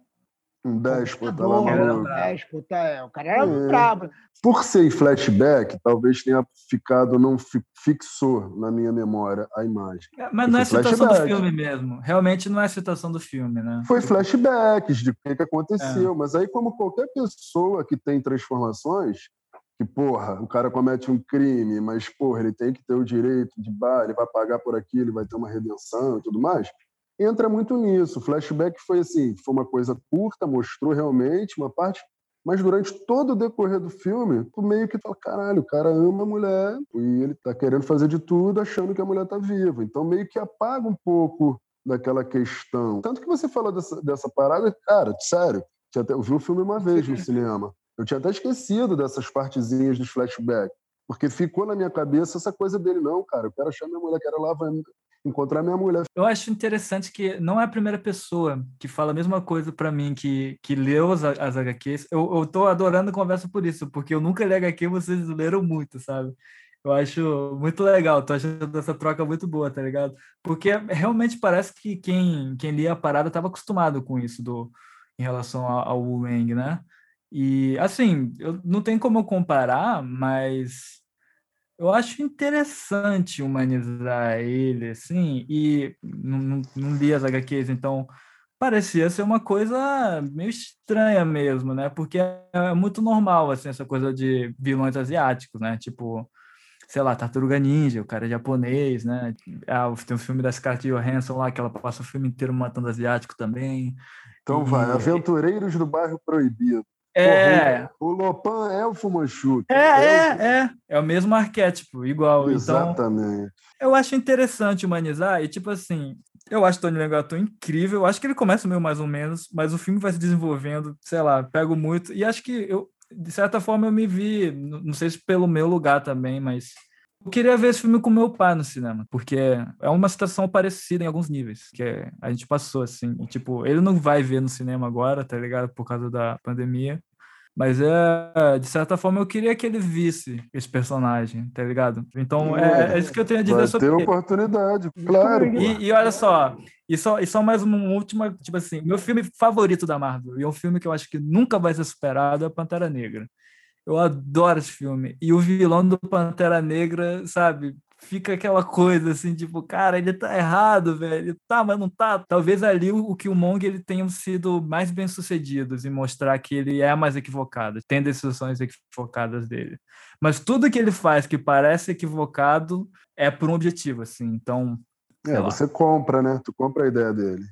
um déspota lá maluco. Déspota, é. O cara era é. brabo. Por ser em flashback, talvez tenha ficado, não fixou na minha memória a imagem. É, mas não é citação do filme mesmo. Realmente não é citação do filme, né? Foi flashbacks de o que, que aconteceu. É. Mas aí, como qualquer pessoa que tem transformações, que, porra, o cara comete um crime, mas, porra, ele tem que ter o direito de, bar, ele vai pagar por aquilo, ele vai ter uma redenção e tudo mais entra muito nisso. O flashback foi assim, foi uma coisa curta, mostrou realmente uma parte, Mas durante todo o decorrer do filme, tu meio que fala, caralho, o cara ama a mulher e ele tá querendo fazer de tudo achando que a mulher tá viva. Então meio que apaga um pouco daquela questão. Tanto que você falou dessa, dessa parada, cara, sério, eu vi o filme uma vez no cinema. Eu tinha até esquecido dessas partezinhas dos flashbacks. Porque ficou na minha cabeça essa coisa dele, não, cara, eu quero achar minha mulher, quero lá encontrar minha mulher. Eu acho interessante que não é a primeira pessoa que fala a mesma coisa para mim, que, que leu as, as HQs. Eu, eu tô adorando a conversa por isso, porque eu nunca li HQ, vocês leram muito, sabe? Eu acho muito legal, tô achando essa troca muito boa, tá ligado? Porque realmente parece que quem, quem lia a parada estava acostumado com isso do, em relação ao, ao Wu Wang, né? E, assim, eu, não tem como comparar, mas eu acho interessante humanizar ele, assim, e não, não, não li as HQs, então parecia ser uma coisa meio estranha mesmo, né? Porque é muito normal, assim, essa coisa de vilões asiáticos, né? Tipo, sei lá, Tartaruga Ninja, o cara é japonês, né? Ah, tem um filme da Scarlett Johansson lá, que ela passa o filme inteiro matando asiático também. Então e... vai, Aventureiros do Bairro Proibido. É. Porra, o Lopan é o Fumanchu. É, é, é. É o mesmo arquétipo, igual. Então, Exatamente. Então, eu acho interessante humanizar e, tipo assim, eu acho Tony Legato incrível. Eu acho que ele começa meio mais ou menos, mas o filme vai se desenvolvendo, sei lá, pego muito. E acho que eu, de certa forma, eu me vi, não sei se pelo meu lugar também, mas eu queria ver esse filme com meu pai no cinema, porque é uma situação parecida em alguns níveis, que é, a gente passou assim, e, tipo, ele não vai ver no cinema agora, tá ligado? Por causa da pandemia. Mas é, de certa forma eu queria que ele visse esse personagem, tá ligado? Então é, é isso que eu tenho a dizer vai sobre ter oportunidade, claro. E, e, olha só, e só, e só mais uma última, tipo assim, meu filme favorito da Marvel, e é um filme que eu acho que nunca vai ser superado, é Pantera Negra. Eu adoro esse filme. E o vilão do Pantera Negra, sabe? Fica aquela coisa assim, tipo, cara, ele tá errado, velho. Tá, mas não tá. Talvez ali o, o Killmonger ele tenha sido mais bem sucedidos em mostrar que ele é mais equivocado, tem decisões equivocadas dele. Mas tudo que ele faz que parece equivocado é por um objetivo, assim. Então. É, você compra, né? Tu compra a ideia dele.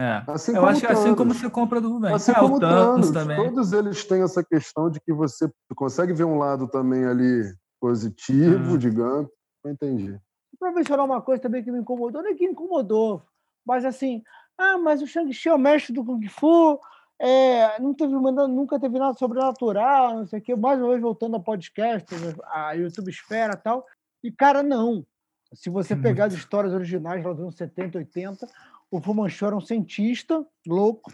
É. Assim eu acho que assim como você compra do Rubens. Assim é, como o Thanos, Thanos, também. Todos eles têm essa questão de que você consegue ver um lado também ali positivo, hum. digamos. Não entendi. Para mencionar uma coisa também que me incomodou, não é que incomodou, mas assim, ah, mas o Shang-Chi é o mestre do Kung Fu, é, não teve, nunca teve nada sobrenatural, não sei o quê. Mais uma vez voltando ao podcast, a YouTube Esfera e tal. E, cara, não. Se você pegar as histórias originais lá dos anos 70, 80, o Fu Manchu era um cientista louco.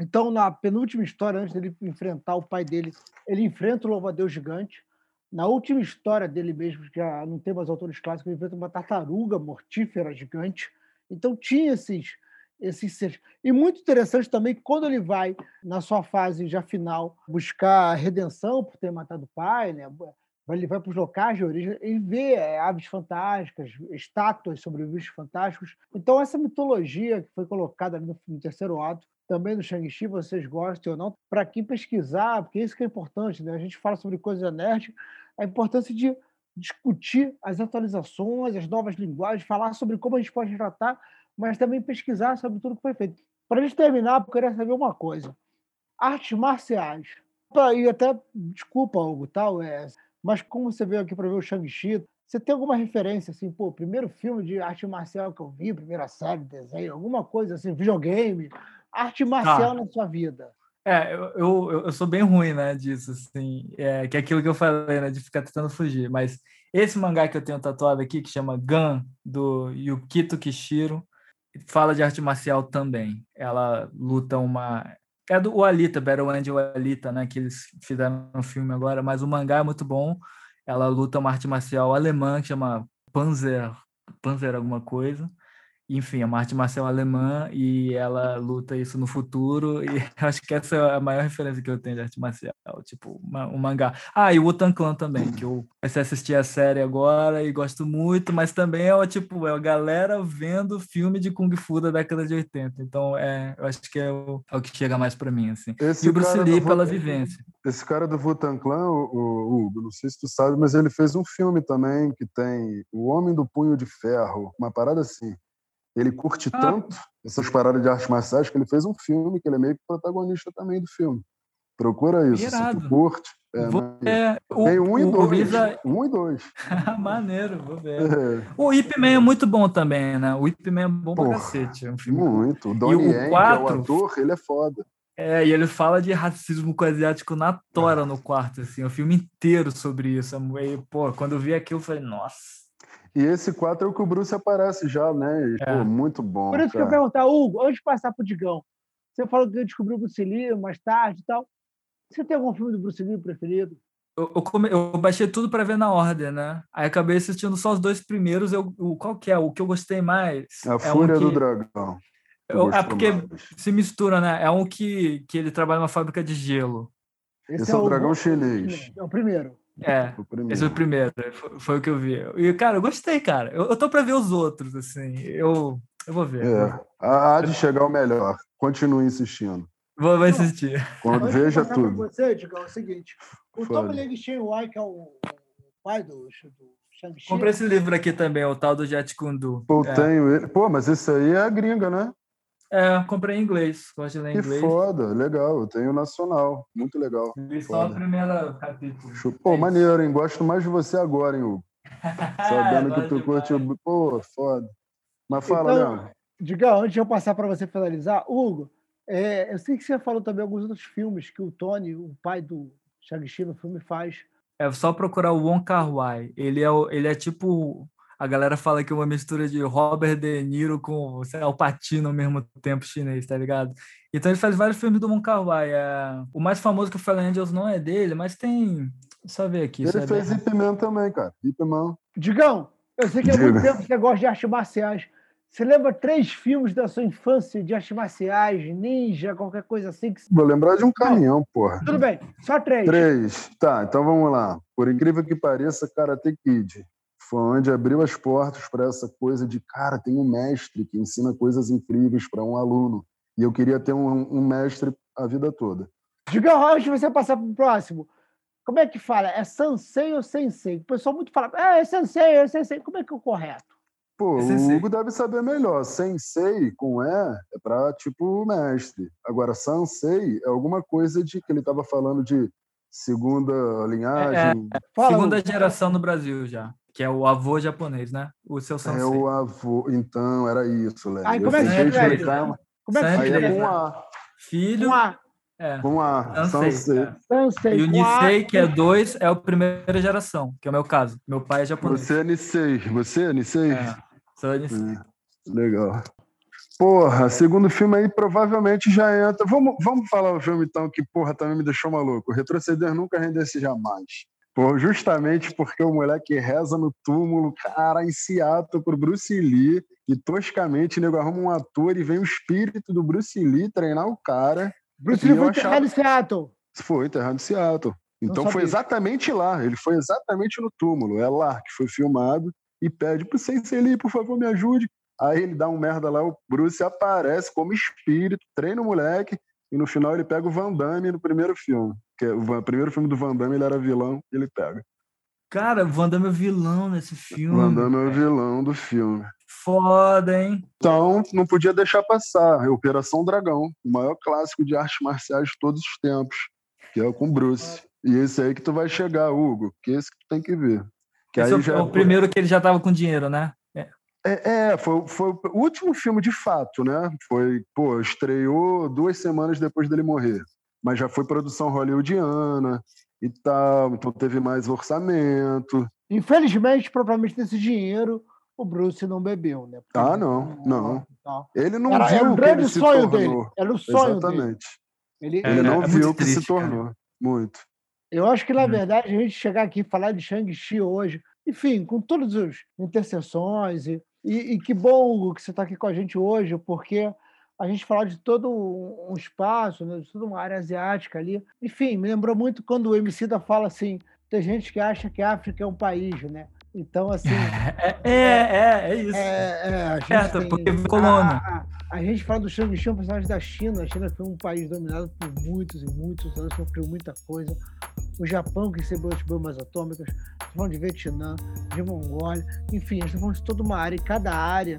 Então, na penúltima história, antes dele enfrentar o pai dele, ele enfrenta o louva-a-Deus gigante. Na última história dele mesmo, que já não tem mais autores clássicos, ele enfrenta uma tartaruga mortífera gigante. Então, tinha esses, esses seres. E muito interessante também, quando ele vai, na sua fase já final, buscar redenção por ter matado o pai, né? Ele vai para os locais de origem e vê é, aves fantásticas, estátuas sobre bichos fantásticos. Então, essa mitologia que foi colocada no, no terceiro ato, também no Shang-Chi, vocês gostem ou não, para quem pesquisar, porque isso que é importante, né? A gente fala sobre coisa nerd, a importância de discutir as atualizações, as novas linguagens, falar sobre como a gente pode tratar, mas também pesquisar sobre tudo que foi feito. Para a gente terminar, eu queria saber uma coisa. Artes marciais. E até, desculpa, Hugo, tal, é, mas como você veio aqui para ver o Shang-Chi, você tem alguma referência, assim, pô, primeiro filme de arte marcial que eu vi, primeira série, desenho, alguma coisa assim, videogame, arte marcial ah. na sua vida? É, eu, eu, eu, sou bem ruim, né, disso, assim, é, que é aquilo que eu falei, né, de ficar tentando fugir, mas esse mangá que eu tenho tatuado aqui, que chama Gun, do Yukito Kishiro, fala de arte marcial também. Ela luta uma é do Alita, Battle Angel Alita, né? Que eles fizeram no filme agora, mas o mangá é muito bom. Ela luta uma arte marcial alemã que chama Panzer, Panzer alguma coisa enfim, é uma arte marcial alemã e ela luta isso no futuro e <laughs> acho que essa é a maior referência que eu tenho de arte marcial, tipo, uma, um mangá. Ah, e o Wutan Clan também, que eu comecei a assistir a série agora e gosto muito, mas também é, tipo, é a galera vendo filme de Kung Fu da década de 80, então é, eu acho que é o, é o que chega mais para mim, assim. Esse e o Bruce Lee pela vivência. Esse cara do Wutan Clan, o, o, Hugo, não sei se tu sabe, mas ele fez um filme também que tem O Homem do Punho de Ferro, uma parada assim. Ele curte ah. tanto essas paradas de artes marciais que ele fez um filme que ele é meio que protagonista também do filme. Procura isso, Irado. se tu curte. É, Vou, é, o, Tem um e o- o dois. Risa- Um e dois. <laughs> Maneiro, vou ver. É, O Ip Man é muito bom também, né? O Ip Man é bom pra Porra, cacete. É um filme muito. O Donnie Yen, que é o ator, ele é foda. É, e ele fala de racismo com asiático na tora no quarto, assim, o filme inteiro sobre isso. E, pô, quando eu vi aquilo, eu falei, nossa. E esse 4 é o que o Bruce aparece já, né? E, É. Pô, muito bom. Por isso que eu ia cara. perguntar, Hugo, antes de passar pro Digão, você falou que descobriu o Bruce Lee mais tarde e tal. Você tem algum filme do Bruce Lee preferido? Eu, eu, come- eu baixei tudo pra ver na ordem, né? Aí acabei assistindo só os dois primeiros. Eu, o, qual que é? O que eu gostei mais? A é um Fúria do que- Dragão. Tu eu- é porque mais. se mistura, né? É um que, que ele trabalha numa fábrica de gelo. Esse é o dragão chinês. É o primeiro. É, O esse é o primeiro. Foi, foi o que eu vi. E, cara, eu gostei, cara. Eu, eu tô pra ver os outros, assim. Eu, eu vou ver. É. Há de chegar o melhor. Continue insistindo. Vou, vou assistir. Quando veja tudo. Você, Digão, é o seguinte: o Fale. Tommy Lee Shen Wai, que é o, o pai do, do Shang-Chi. Comprei esse livro aqui também, o tal do Jet Kundu. Pô, É. tenho ele. Pô, mas esse aí é a gringa, né? É, comprei em inglês. Gosto de ler em Que inglês. foda, legal. Eu tenho o nacional. Muito legal. Li só o primeiro capítulo. É Pô, isso. maneiro, hein? Gosto mais de você agora, hein, Hugo? <laughs> Sabendo que tu curte. o- Pô, foda. Mas fala, Então, Leandro. Digão, antes de eu passar para você finalizar, Hugo, é, eu sei que você falou também alguns outros filmes que o Tony, o pai do Shang-Chi no filme, faz. É só procurar o Wong Kar-wai. Ele é, o- ele é tipo... A galera fala que é uma mistura de Robert De Niro com sei lá, o Patino ao mesmo tempo chinês, tá ligado? Então ele faz vários filmes do Wong Kar-wai. É... O mais famoso que o Fallen Angels não é dele, mas tem... Só ver aqui. Ele é fez Ip Man também, cara. Ip Man. Digão, eu sei que há muito Diga. tempo que você gosta de artes marciais. Você lembra três filmes da sua infância de artes marciais, ninja, qualquer coisa assim? Que... Vou lembrar de um caminhão, porra. Tudo bem, só três. Três. Tá, então vamos lá. Por incrível que pareça, Karate Kid foi onde abriu as portas para essa coisa de, cara, tem um mestre que ensina coisas incríveis para um aluno. E eu queria ter um, um mestre a vida toda. Digão, antes de você passar para o próximo, como é que fala? É Sansei ou Sensei? O pessoal muito fala, é, é Sensei, é Sensei. Como é que é o correto? Pô, É o sensei. Hugo deve saber melhor. Sensei com E é para tipo mestre. Agora, Sansei é alguma coisa de que ele estava falando de segunda linhagem. Fala, Segunda Hugo. geração no Brasil já. Que é o avô japonês, né? O seu É, sensei. o avô. Então, era isso, Léo. Ai, Eu como é que explicar, Como é que Aí é com? A. Filho. Com A. É. Com A. Sansei. É. Sansei. E o. Nisei, que é dois, é a primeira geração, que é o meu caso. Meu pai é japonês. Você é Nisei. Você é Nisei? É, sou Nisei. É, Legal. Porra, segundo filme aí provavelmente já entra. Vamos, vamos falar o filme então que, porra, também me deixou maluco. Retroceder nunca rendesse jamais. Por, justamente porque o moleque reza no túmulo, cara, em Seattle pro Bruce Lee, e toscamente o nego arruma um ator e vem o espírito do Bruce Lee treinar o cara. Bruce Lee foi achava- enterrado em Seattle. Foi enterrado em Seattle. Então foi exatamente lá, ele foi exatamente no túmulo. É lá que foi filmado e pede pro Sensei Lee, por favor, me ajude. Aí ele dá um merda lá, o Bruce aparece como espírito, treina o moleque, e no final ele pega o Van Damme no primeiro filme. Que é o primeiro filme do Van Damme, ele era vilão, e ele pega. Cara, o Van Damme é vilão nesse filme. Van Damme é o vilão do filme. Foda, hein? Então, não podia deixar passar. É Operação Dragão, o maior clássico de artes marciais de todos os tempos, que é com o Bruce. E esse aí que tu vai chegar, Hugo, que esse que tu tem que ver. Que Esse é aí o, já é o primeiro que ele já tava com dinheiro, né? É. É, é, foi, foi o último filme de fato, né? Foi, pô, estreou duas semanas depois dele morrer. Mas já foi produção hollywoodiana e tal, então teve mais orçamento. Infelizmente, propriamente desse dinheiro, o Bruce não bebeu, né? Porque Ah, ele- não, não. Não. Ele não Era, viu era o o que grande ele se sonho tornou. dele. Era o sonho dele. Exatamente. Ele, É, Ele não é viu muito o que se triste, cara. tornou. Muito. Eu acho que, na Hum. verdade, a gente chegar aqui e falar de Shang-Chi hoje, enfim, com todas as interseções, e, e, e que bom, Hugo, que você está aqui com a gente hoje, porque a gente falar de todo um espaço, né, de toda uma área asiática ali. Enfim, me lembrou muito quando o Emicida fala assim, tem gente que acha que a África é um país, né? Então, assim... <laughs> É, é, é, é isso. É, é, a gente Certo, tem- porque colônia. A, a- a gente fala do Shang-Chi, é um personagem da China. A China foi um país dominado por muitos e muitos anos, sofreu muita coisa. O Japão, que recebeu as bombas atômicas, estamos falando de Vietnã, de Mongólia, enfim, a gente está falando de toda uma área, e cada área.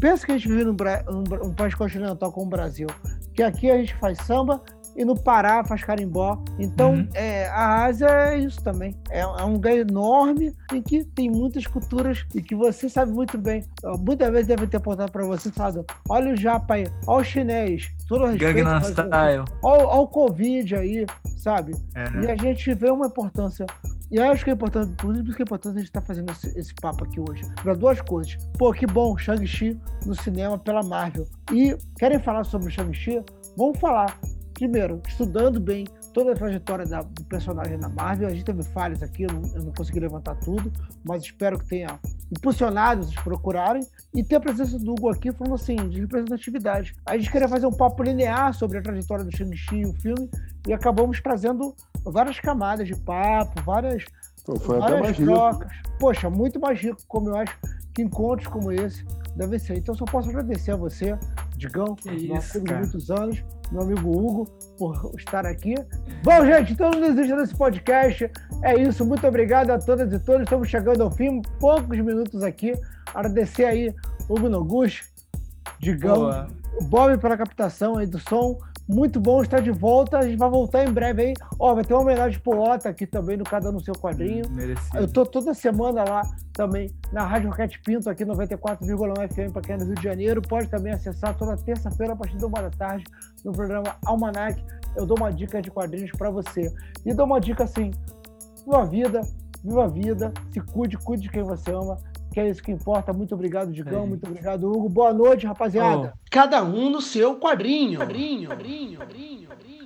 Pensa que a gente vive num, num Bra- um país continental como o Brasil, que aqui a gente faz samba e no Pará faz carimbó. Então, uhum. é, a Ásia é isso também. É, é, um lugar enorme em que tem muitas culturas e que você sabe muito bem. Muitas vezes deve ter apontado para você falado: olha o japa aí, olha o chinês, todo respeito. Style. Olha, olha o Covid aí, sabe? É. E a gente vê uma importância e acho que é importante, por isso que é importante a gente estar tá fazendo esse, esse, papo aqui hoje. Para duas coisas. Pô, que bom, Shang-Chi no cinema pela Marvel. E querem falar sobre Shang-Chi? Vamos falar. Primeiro, estudando bem toda a trajetória da, do personagem na Marvel. A gente teve falhas aqui, eu não, eu não consegui levantar tudo, mas espero que tenha impulsionado vocês procurarem. E ter a presença do Hugo aqui falando assim, de representatividade. A gente queria fazer um papo linear sobre a trajetória do Shang-Chi e o filme, e acabamos trazendo várias camadas de papo, várias, Pô, várias trocas. Poxa, muito mais rico, como eu acho que encontros como esse devem ser. Então, só posso agradecer a você, Digão, nosso amigo de muitos anos, meu amigo Hugo, por estar aqui. Bom, gente, então não desista desse podcast. É isso, muito obrigado a todas e todos. Estamos chegando ao fim, poucos minutos aqui. Agradecer aí Hugo Noguchi, Digão, Boa. Bob pela captação aí do som. Muito bom estar de volta. A gente vai voltar em breve aí. Ó, vai ter uma homenagem pro Ota aqui também no Cada no Seu Quadrinho. Merecido. Eu tô toda semana lá também na Rádio Roquete Pinto, aqui 94,1 FM para quem é do Rio de Janeiro. Pode também acessar toda terça-feira a partir da uma da tarde no programa Almanac. Eu dou uma dica de quadrinhos para você. E dou uma dica assim: viva a vida, viva a vida, se cuide, cuide de quem você ama que é isso que importa. Muito obrigado, Digão. É. Muito obrigado, Hugo. Boa noite, rapaziada. Oh. Cada um no seu quadrinho. Quadrinho, quadrinho, quadrinho, quadrinho.